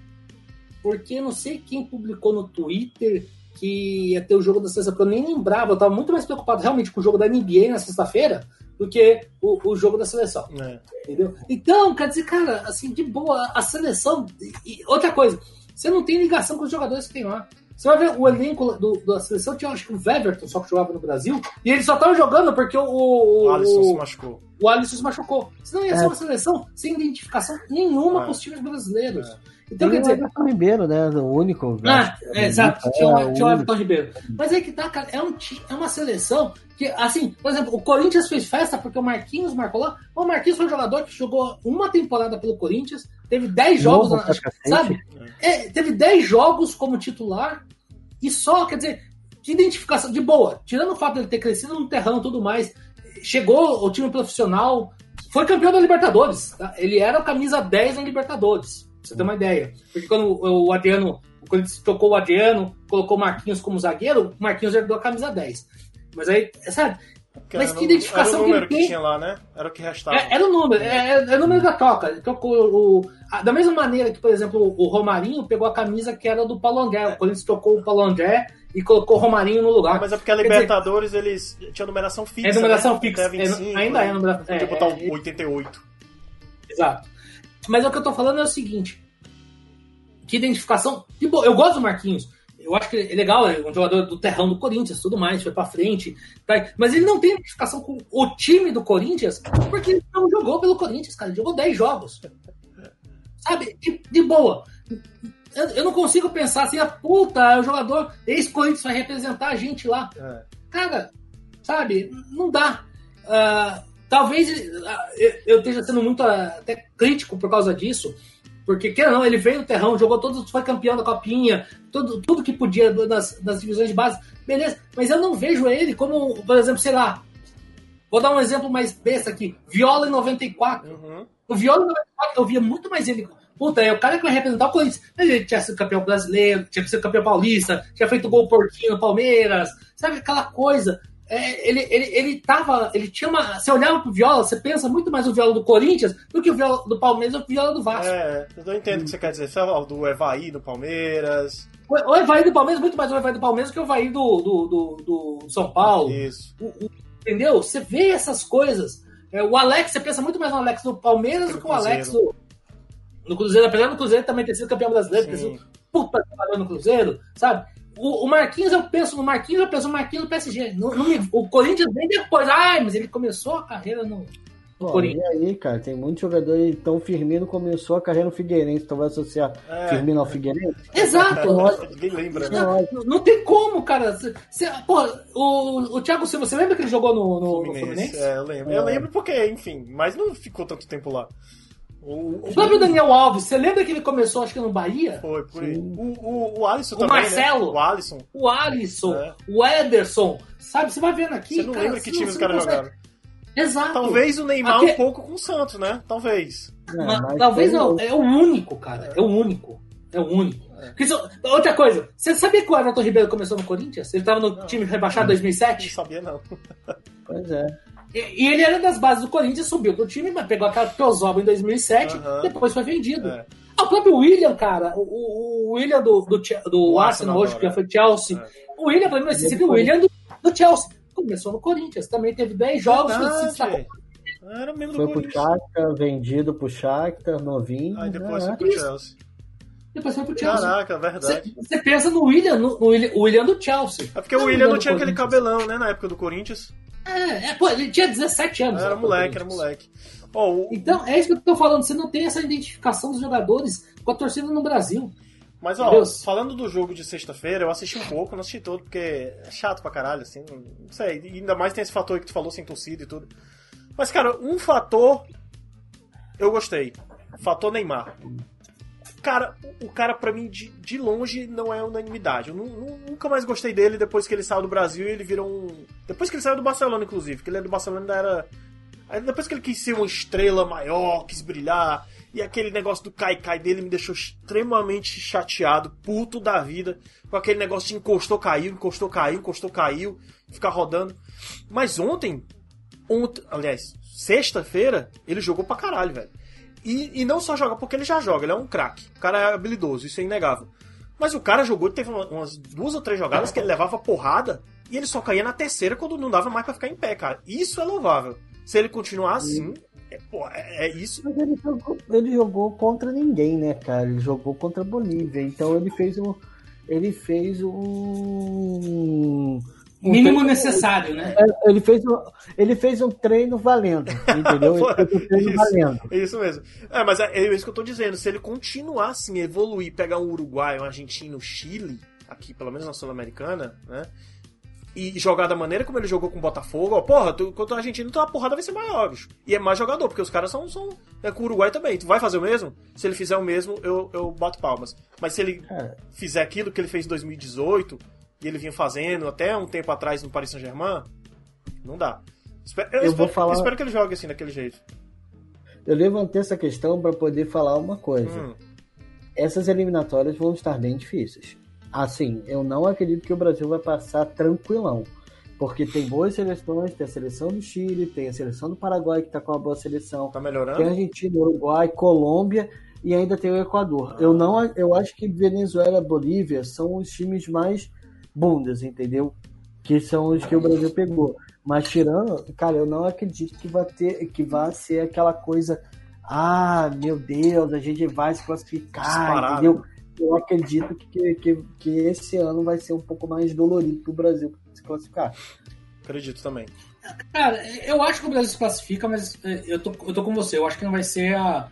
porque não sei quem publicou no Twitter que ia ter o jogo da sexta, porque eu nem lembrava, eu tava muito mais preocupado realmente com o jogo da NBA na sexta-feira do que o, o jogo da seleção. É. Entendeu? Então, quer dizer, cara, assim, de boa, a seleção. E outra coisa, você não tem ligação com os jogadores que tem lá. Você vai ver o elenco do, da seleção, tinha acho que o Weverton só que jogava no Brasil, e eles só estavam jogando porque o, o, O Alisson se machucou. o Alisson se machucou. Senão ia ser É. uma seleção sem identificação nenhuma É. com os times brasileiros. É. Então, quer o dizer, Everton Ribeiro, né? O único. ah, é, exato, tinha, é, o- o tinha o único. Everton Ribeiro. Mas é que tá, cara, é, um, é uma seleção que, assim, por exemplo, o Corinthians fez festa porque o Marquinhos marcou lá. O Marquinhos foi um jogador que jogou uma temporada pelo Corinthians, teve 10 jogos, Novo na, pra cacete. sabe? É, teve 10 jogos como titular e só, quer dizer, de identificação, de boa, tirando o fato dele ter crescido no terrão e tudo mais, chegou o time profissional, foi campeão da Libertadores. tá? Ele era o camisa 10 na Libertadores, pra você ter uma ideia. Porque quando o Adriano, quando ele trocou o Adriano, colocou o Marquinhos como zagueiro, o Marquinhos herdou a camisa 10. Mas aí, sabe, Porque Mas era que no- identificação era o que número ele que, tem? tinha lá, né? Era o que restava. é, era o número, é, é o número da troca. Ele trocou o, a- da mesma maneira que, por exemplo, o Romarinho pegou a camisa que era do Paulo André. O Corinthians trocou o Paulo André e colocou o Romarinho no lugar. Mas é porque a Quer dizer, Libertadores eles tinha numeração fixa. É numeração né? fixa. Até 25, É, ainda é né? numeração- Podia é, botar é, o 88. Exato. Mas o que eu tô falando é o seguinte: que identificação. De boa, eu gosto do Marquinhos. Eu acho que é legal, é um jogador do terrão do Corinthians, tudo mais, foi pra frente. tá? Mas ele não tem identificação com o time do Corinthians, porque ele não jogou pelo Corinthians, cara. Ele jogou 10 jogos. Sabe? De, de boa. Eu, eu não consigo pensar assim, a puta, é o jogador ex-Corinthians vai representar a gente lá. É. Cara, sabe, não dá. Ah, talvez ah, eu- esteja sendo muito ah, até crítico por causa disso, porque, quer ou não, ele veio no terrão, jogou todos, foi campeão da Copinha, tudo, tudo que podia nas, nas divisões de base, beleza, mas eu não vejo ele como, por exemplo, sei lá, vou dar um exemplo mais besta aqui, Viola em 94. Uhum. O Viola em 94, eu via muito mais ele. Puta, é o cara que vai representar o Corinthians. Ele tinha sido campeão brasileiro, tinha sido campeão paulista, tinha feito gol porquinho no Palmeiras, sabe aquela coisa. É, ele, ele, ele tava. Ele tinha uma. Você olhava pro Viola, você pensa muito mais no Viola do Corinthians do que o Viola do Palmeiras ou o Viola do Vasco. É, eu entendo o que você quer dizer. Você fala do Evaí, do Palmeiras. O, o Evaí do Palmeiras, muito mais o Evaí do Palmeiras que o Evaí do, do, do, do São Paulo. Isso. O- o- entendeu? Você vê essas coisas. É, o Alex, você pensa muito mais no Alex do Palmeiras do que o Alex do, no Cruzeiro. Apesar do Cruzeiro também ter sido campeão brasileiro, ter Sim. sido puta no Cruzeiro, sabe? O, o Marquinhos, eu penso no Marquinhos, eu penso no Marquinhos no PSG. No- no o Corinthians vem depois. Ai, mas ele começou a carreira no. Pô, Corinthians. e aí, cara, tem muitos jogadores. Então, Firmino começou a carreira no Figueirense. Então, vai associar É. Firmino ao Figueirense? Exato! Ninguém lembra, né? Não, não tem como, cara. Cê, cê- pô, o, o Thiago Silva, você lembra que ele jogou no, no, no Fluminense? É, eu lembro. Eu lembro porque, enfim, mas não ficou tanto tempo lá. O, O próprio Daniel Alves, você lembra que ele começou, acho que no Bahia? Foi, por aí. O, o, o Alisson O também, Marcelo. né? O Alisson. O Alisson, É. o Ederson, sabe? Você vai vendo aqui. Você não cara, lembra que time não- os caras não consegue- jogaram. Exato. Talvez o Neymar Aque- um pouco com o Santos, né? Talvez. É, Mas talvez não. É o único, cara. É o único. É o único. Porque isso- outra coisa, você sabia que o Everton Ribeiro começou no Corinthians? Ele estava no time rebaixado em Não 2007? sabia, não. Pois é. E, ele era das bases do Corinthians, subiu pro time, mas pegou aquela Teozoba em 2007, Aham. depois foi vendido. É. Ah, o próprio William, cara, o, o- William do, do, do O Arsenal hoje, que já foi Chelsea. É. O William, pra mim, esse o. William do, do Chelsea. Começou no Corinthians, também teve 10 jogos. Era mesmo do Foi pro. Shakhtar, vendido pro Shakhtar, novinho. Aí depois é. foi pro. Chelsea. Depois foi pro Chelsea. Caraca, verdade. Você pensa no William, no, no William, o William do Chelsea. É porque o William não tinha aquele cabelão, né? Na época do Corinthians. É, é, pô, ele tinha 17 anos. Era moleque, era moleque. Ó, o- Então, é isso que eu tô falando. Você não tem essa identificação dos jogadores com a torcida no Brasil. Mas, ó, Deus. falando do jogo de sexta-feira, eu assisti um pouco, não assisti todo, porque é chato pra caralho, assim, não sei. Ainda mais tem esse fator aí que tu falou, sem torcida e tudo. Mas, cara, um fator eu gostei. Fator Neymar. Cara, o- cara, pra mim, de, de longe, não é unanimidade. Eu nu- nu- nunca mais gostei dele depois que ele saiu do Brasil e ele virou um. Depois que ele saiu do Barcelona, inclusive, que ele é do Barcelona ainda era. Aí depois que ele quis ser uma estrela maior, quis brilhar, E aquele negócio do cai-cai dele me deixou extremamente chateado, puto da vida. Com aquele negócio de encostou, caiu, encostou, caiu, encostou, caiu, ficar rodando. Mas ontem, ontem aliás, sexta-feira, ele jogou pra caralho, velho. E, e não só joga porque ele já joga, ele é um craque. O cara é habilidoso, isso é inegável. Mas o cara jogou, teve umas duas ou três jogadas que ele levava porrada e ele só caía na terceira quando não dava mais pra ficar em pé, cara. Isso é louvável. Se ele continuar assim, é, pô, é, é isso. Mas ele jogou, ele jogou contra ninguém, né, cara? Ele jogou contra a Bolívia. Então ele fez um. Ele fez um. Um mínimo necessário, né? É, ele fez, um, ele fez um treino valendo, entendeu? Ele fez um treino isso, valendo. Isso mesmo. É, mas é, é isso que eu tô dizendo. Se ele continuar assim, evoluir, pegar um Uruguai, um Argentina, um Chile, aqui, pelo menos na Sul-Americana, né? e jogar da maneira como ele jogou com o Botafogo, ó, porra, tu, contra a Argentina, então a porrada vai ser maior, bicho. E é mais jogador, porque os caras são, são. É com o Uruguai também. Tu vai fazer o mesmo? Se ele fizer o mesmo, eu, eu bato palmas. Mas se ele é. fizer aquilo que ele fez em 2018, e ele vinha fazendo até um tempo atrás no Paris Saint-Germain, não dá. Espero, eu, eu espero, falar... espero, que ele jogue assim, daquele jeito. Eu levantei essa questão para poder falar uma coisa. Hum. Essas eliminatórias vão estar bem difíceis. Assim, eu não acredito que o Brasil vai passar tranquilão. Porque tem boas seleções, tem a seleção do Chile, tem a seleção do Paraguai, que tá com uma boa seleção. Tá melhorando? Tem a Argentina, Uruguai, Colômbia e ainda tem o Equador. Eu não eu acho que Venezuela, Bolívia são os times mais bundas, entendeu? Que são os que o Brasil pegou. Mas tirando, cara, eu não acredito que vai ter que vai ser aquela coisa ah, meu Deus, a gente vai se classificar, Disparado. entendeu? eu acredito que, que, que esse ano vai ser um pouco mais dolorido para o Brasil se classificar. Acredito também. Cara, eu acho que o Brasil se classifica, mas é, eu tô, eu tô com você. Eu acho que não vai ser a,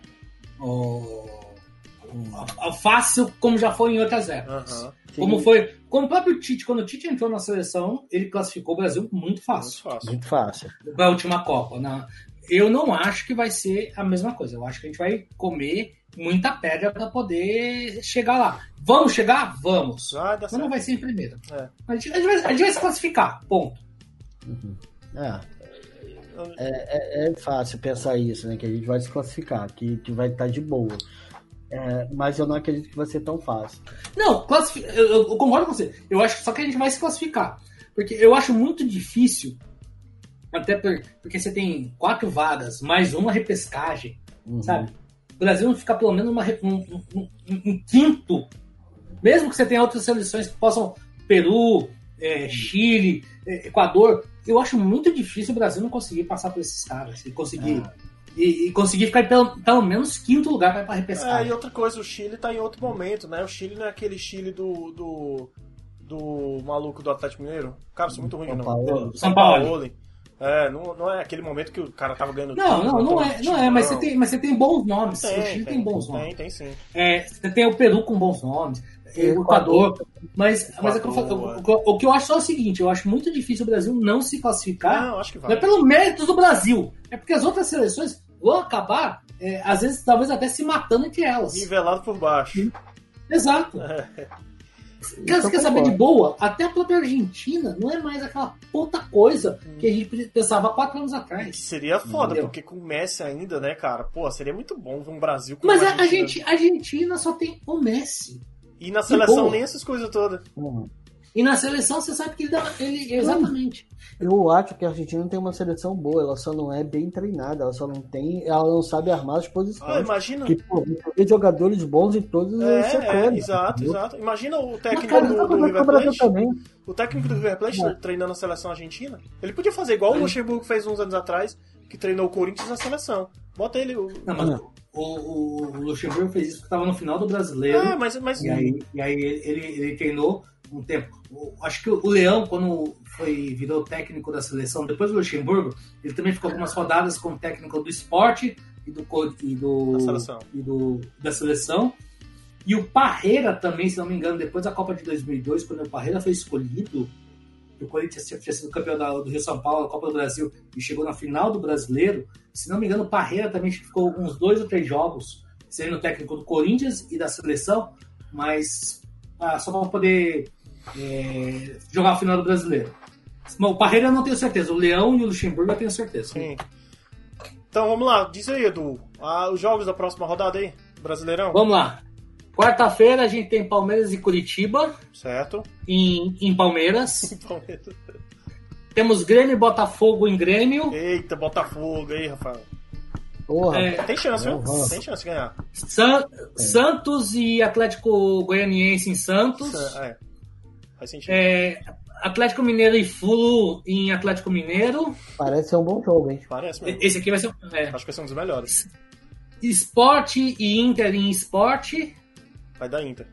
a, a fácil como já foi em outras épocas. Uhum, como foi. Como o próprio Tite, quando o Tite entrou na seleção, ele classificou o Brasil muito fácil. Muito fácil. Muito fácil. Para a última Copa. Na, eu não acho que vai ser a mesma coisa. Eu acho que a gente vai comer muita pedra para poder chegar lá. Vamos chegar? Vamos. Ah, Mas não vai ser em primeiro. É. A, gente, a, gente vai, a, gente, vai, se classificar, ponto. Uhum. É. É, é, é, fácil pensar isso, né? Que a gente vai se classificar, que, que vai estar de boa. É, mas eu não acredito que vai ser tão fácil. Não, classific... eu, eu, concordo com você. Eu acho só que a gente vai se classificar. Porque eu acho muito difícil, até por, porque você tem quatro vagas, mais uma repescagem, uhum. sabe? o Brasil não ficar pelo menos uma, um, um, um, quinto, mesmo que você tenha outras seleções que possam, Peru, é, Chile, é, Equador, eu acho muito difícil o Brasil não conseguir passar por esses caras e conseguir. É. E, e, conseguir ficar pelo, pelo menos quinto lugar para repescar. É, e outra coisa, o Chile está em outro momento, né? O Chile não é aquele Chile do, do, do maluco do Atlético Mineiro. Cara, sou muito ruim, São não. Paulo. São Paulo. Paulo. É, não, não é aquele momento que o cara tava ganhando. Não, não, não é, não é, mas você tem, mas você tem bons nomes. Tem, o Chile tem, tem bons nomes. Tem, tem sim. É, você tem o Peru com bons nomes, o Equador. Mas, mas é que eu, o, o, que eu acho é o seguinte: eu acho muito difícil o Brasil não se classificar. Não, acho que vai. Não é pelo mérito do Brasil, é porque as outras seleções vão acabar, é, às vezes, talvez até se matando entre elas. Nivelado por baixo. Exato. É. Quer, então, quer saber de boa? Até a própria Argentina não é mais aquela puta coisa hum. que a gente pensava quatro anos atrás. Seria foda, Entendeu? porque com o Messi ainda, né, cara? Pô, seria muito bom ver um Brasil com Mas a Argentina. a Argentina só tem o Messi. E na seleção nem essas coisas todas. Uhum. E na seleção você sabe que ele dá. Ele, exatamente. Eu acho que a Argentina tem uma seleção boa, ela só não é bem treinada, ela só não tem. Ela não sabe armar as posições. Ah, imagina. Que, pô, tem jogadores bons em todos é, os setores. É, exato, entendeu? exato. Imagina o técnico cara, do, do River Plate. Também. O técnico do River Plate é. treinando a seleção argentina. Ele podia fazer igual o Luxemburgo fez uns anos atrás, que treinou o Corinthians na seleção. Bota ele. O... Não, mas o, o, o Luxemburgo fez isso porque estava no final do brasileiro. Ah, mas, mas... E aí, e aí ele, ele treinou um tempo. Acho que o Leão, quando foi virou técnico da seleção, depois do Luxemburgo, ele também ficou algumas rodadas como técnico do esporte e do, e do, da, seleção. E do, da seleção. E o Parreira também, se não me engano, depois da Copa de 2002, quando o Parreira foi escolhido, o Corinthians tinha sido campeão do Rio São Paulo, da Copa do Brasil, e chegou na final do Brasileiro. Se não me engano, o Parreira também ficou uns dois ou três jogos sendo técnico do Corinthians e da seleção, mas ah, só para poder é, jogar a final do brasileiro. o Parreira eu não tenho certeza. O Leão e o Luxemburgo eu tenho certeza. Sim. Então vamos lá, diz aí, Edu. Ah, os jogos da próxima rodada aí, Brasileirão. Vamos lá. Quarta-feira a gente tem Palmeiras e Curitiba. Certo. Em, em Palmeiras. Temos Grêmio e Botafogo em Grêmio. Eita, Botafogo aí, Rafael. Porra. É, Tem chance, viu? Tem chance de ganhar. San- Santos e Atlético Goianiense em Santos. É. Faz sentido. É, Atlético Mineiro e Flu em Atlético Mineiro. Parece ser um bom jogo, hein? Parece mesmo. Esse aqui vai ser. É. Acho que vai ser um dos melhores. Esporte e Inter em esporte. Vai dar Inter.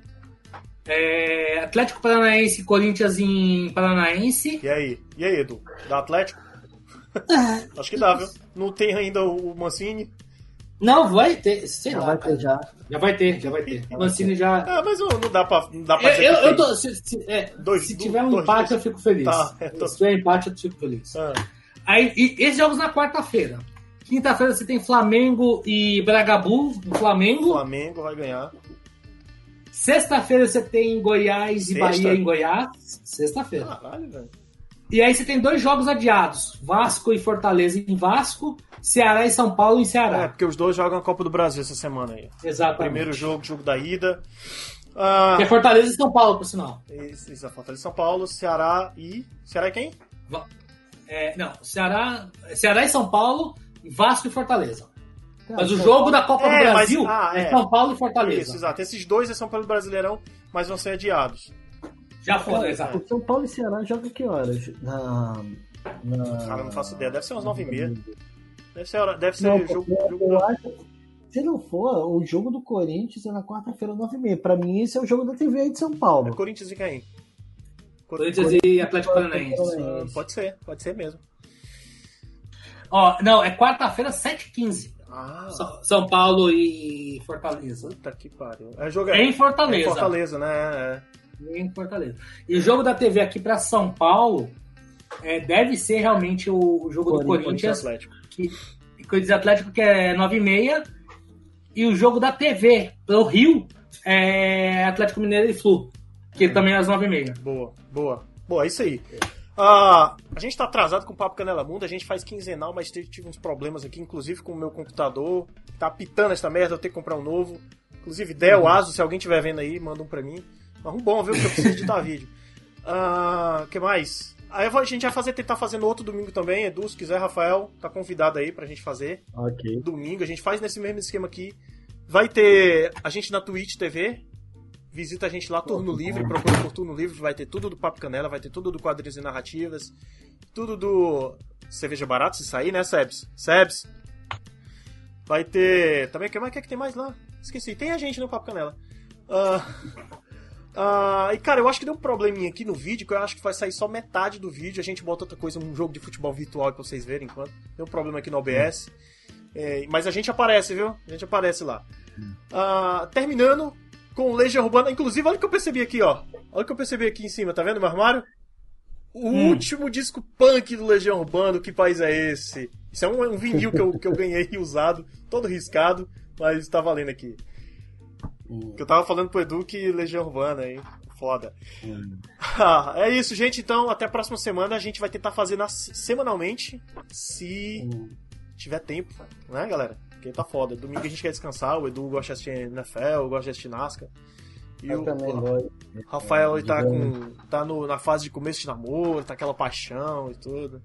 É, Atlético Paranaense e Corinthians em Paranaense. E aí? E aí, Edu? Dá Atlético? Acho que dá, viu? Não tem ainda o Mancini. Não, vai ter. Sei Já lá. vai ter já. Já vai ter, já vai ter. Mancini já. Ah, mas não, dá pra, não dá pra Eu, dizer eu, que eu tô, se, se- é, Dois- se tiver um dois empate, dias. eu fico feliz. Tá, eu tô- Se tiver empate, eu fico feliz. Ah, Aí, e esses jogos na quarta-feira. Quinta-feira você tem Flamengo e Bragabu no Flamengo. Flamengo vai ganhar. Sexta-feira você tem Goiás e Sexta? Bahia em Goiás. Sexta-feira. Caralho, velho. E aí você tem dois jogos adiados: Vasco e Fortaleza em Vasco, Ceará e São Paulo em É, Ceará. porque os dois jogam a Copa do Brasil essa semana aí. Exatamente. Primeiro jogo, jogo da ida. Ah, Que é Fortaleza e São Paulo, por sinal. isso, isso, Fortaleza São Paulo, Ceará e. Ceará é quem? É, não, Ceará, Ceará e São Paulo, Vasco e Fortaleza. Cara, Mas o jogo da Copa É, do mas- Brasil ah, é. é. São Paulo e Fortaleza. Isso, exato. Esses dois são pelo Brasileirão, mas vão ser adiados. Já foi, Cara, exato. o São Paulo e Ceará joga que horas? Na. na... Cara, eu não faço ideia. Deve ser umas 9h30. Deve ser, hora- deve ser Não, jogo, jogo eu da- acho. Se não for, o jogo do Corinthians é na quarta-feira, 9h30. Pra mim, esse é o jogo da TV aí de São É Paulo. Corinthians e quem? Corinthians e Atlético Paranaense. Ah, pode ser, pode ser mesmo. Ó, não, é quarta-feira, 7h15. Ah, São- São Paulo e Fortaleza. puta que pariu. É, jogo É em Fortaleza. É em Fortaleza, né? É. Em Fortaleza. E o jogo da TV aqui pra São Paulo é, deve ser realmente o, o jogo do Corinthians, Atlético. que, Corinthians e Atlético, que é 9h30. E o jogo da TV pro Rio é Atlético Mineiro e Flu, que também é às 9h30. Boa, boa. Boa, é isso aí. Ah, a gente tá atrasado com o Papo Canela Mundo, a gente faz quinzenal, mas tive, uns problemas aqui, inclusive com o meu computador. Tá pitando essa merda, eu tenho que comprar um novo. Inclusive, Dell, Asus, se alguém tiver vendo aí, manda um pra mim. Mas um bom, viu? Porque eu preciso editar vídeo. Ah, que mais? Aí a gente vai fazer, tentar fazer no outro domingo também. Edu, se quiser, Rafael, tá convidado aí pra gente fazer Ok. domingo. A gente faz nesse mesmo esquema aqui. Vai ter a gente na Twitch TV. Visita a gente lá, Turno Livre, procura por Turno Livre, vai ter tudo do Papo Canela, vai ter tudo do Quadrinhos e Narrativas, tudo do Cerveja Barato, se sair, né, Sebs? Sebs. Vai ter. Também, o que mais que, é que tem mais lá? Esqueci, tem a gente no Papo Canela. Ah, ah, e cara, eu acho que deu um probleminha aqui no vídeo, que eu acho que vai sair só metade do vídeo. A gente bota outra coisa, um jogo de futebol virtual pra vocês verem enquanto. Deu um problema aqui no OBS. É, mas a gente aparece, viu? A gente aparece lá. Ah, terminando com Legião Urbana. Inclusive, olha o que eu percebi aqui, ó. Olha o que eu percebi aqui em cima, tá vendo meu armário? O último disco punk do Legião Urbana, que país é esse? Isso é um, um vinil que eu, que eu ganhei usado, todo riscado, mas tá valendo aqui. Que eu tava falando pro Edu que Legião Urbana, hein? Foda. Ah, é isso, gente. Então, até a próxima semana. A gente vai tentar fazer na- semanalmente, se tiver tempo, né, galera? Porque tá foda. Domingo a gente quer descansar. O Edu gosta de assistir NFL, eu gosto de assistir NASCAR. E Eu o também. Rafael ele tá, com, tá no, na fase de começo de namoro, tá aquela paixão e tudo.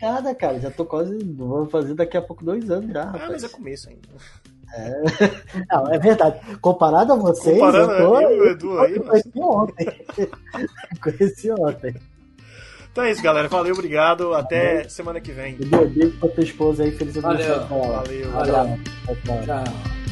Nada, cara, já tô quase. Vou fazer daqui a pouco dois anos já, Ah, rapaz. mas é começo ainda. Não, é verdade. Comparado a vocês, Comparando eu tô. eu Edu aí, eu conheci ontem. conheci ontem. Então é isso, galera. Valeu, obrigado. Até semana que vem. Beijo pra tua esposa aí, feliz Valeu. aniversário. Valeu. Valeu. Tchau. Tchau.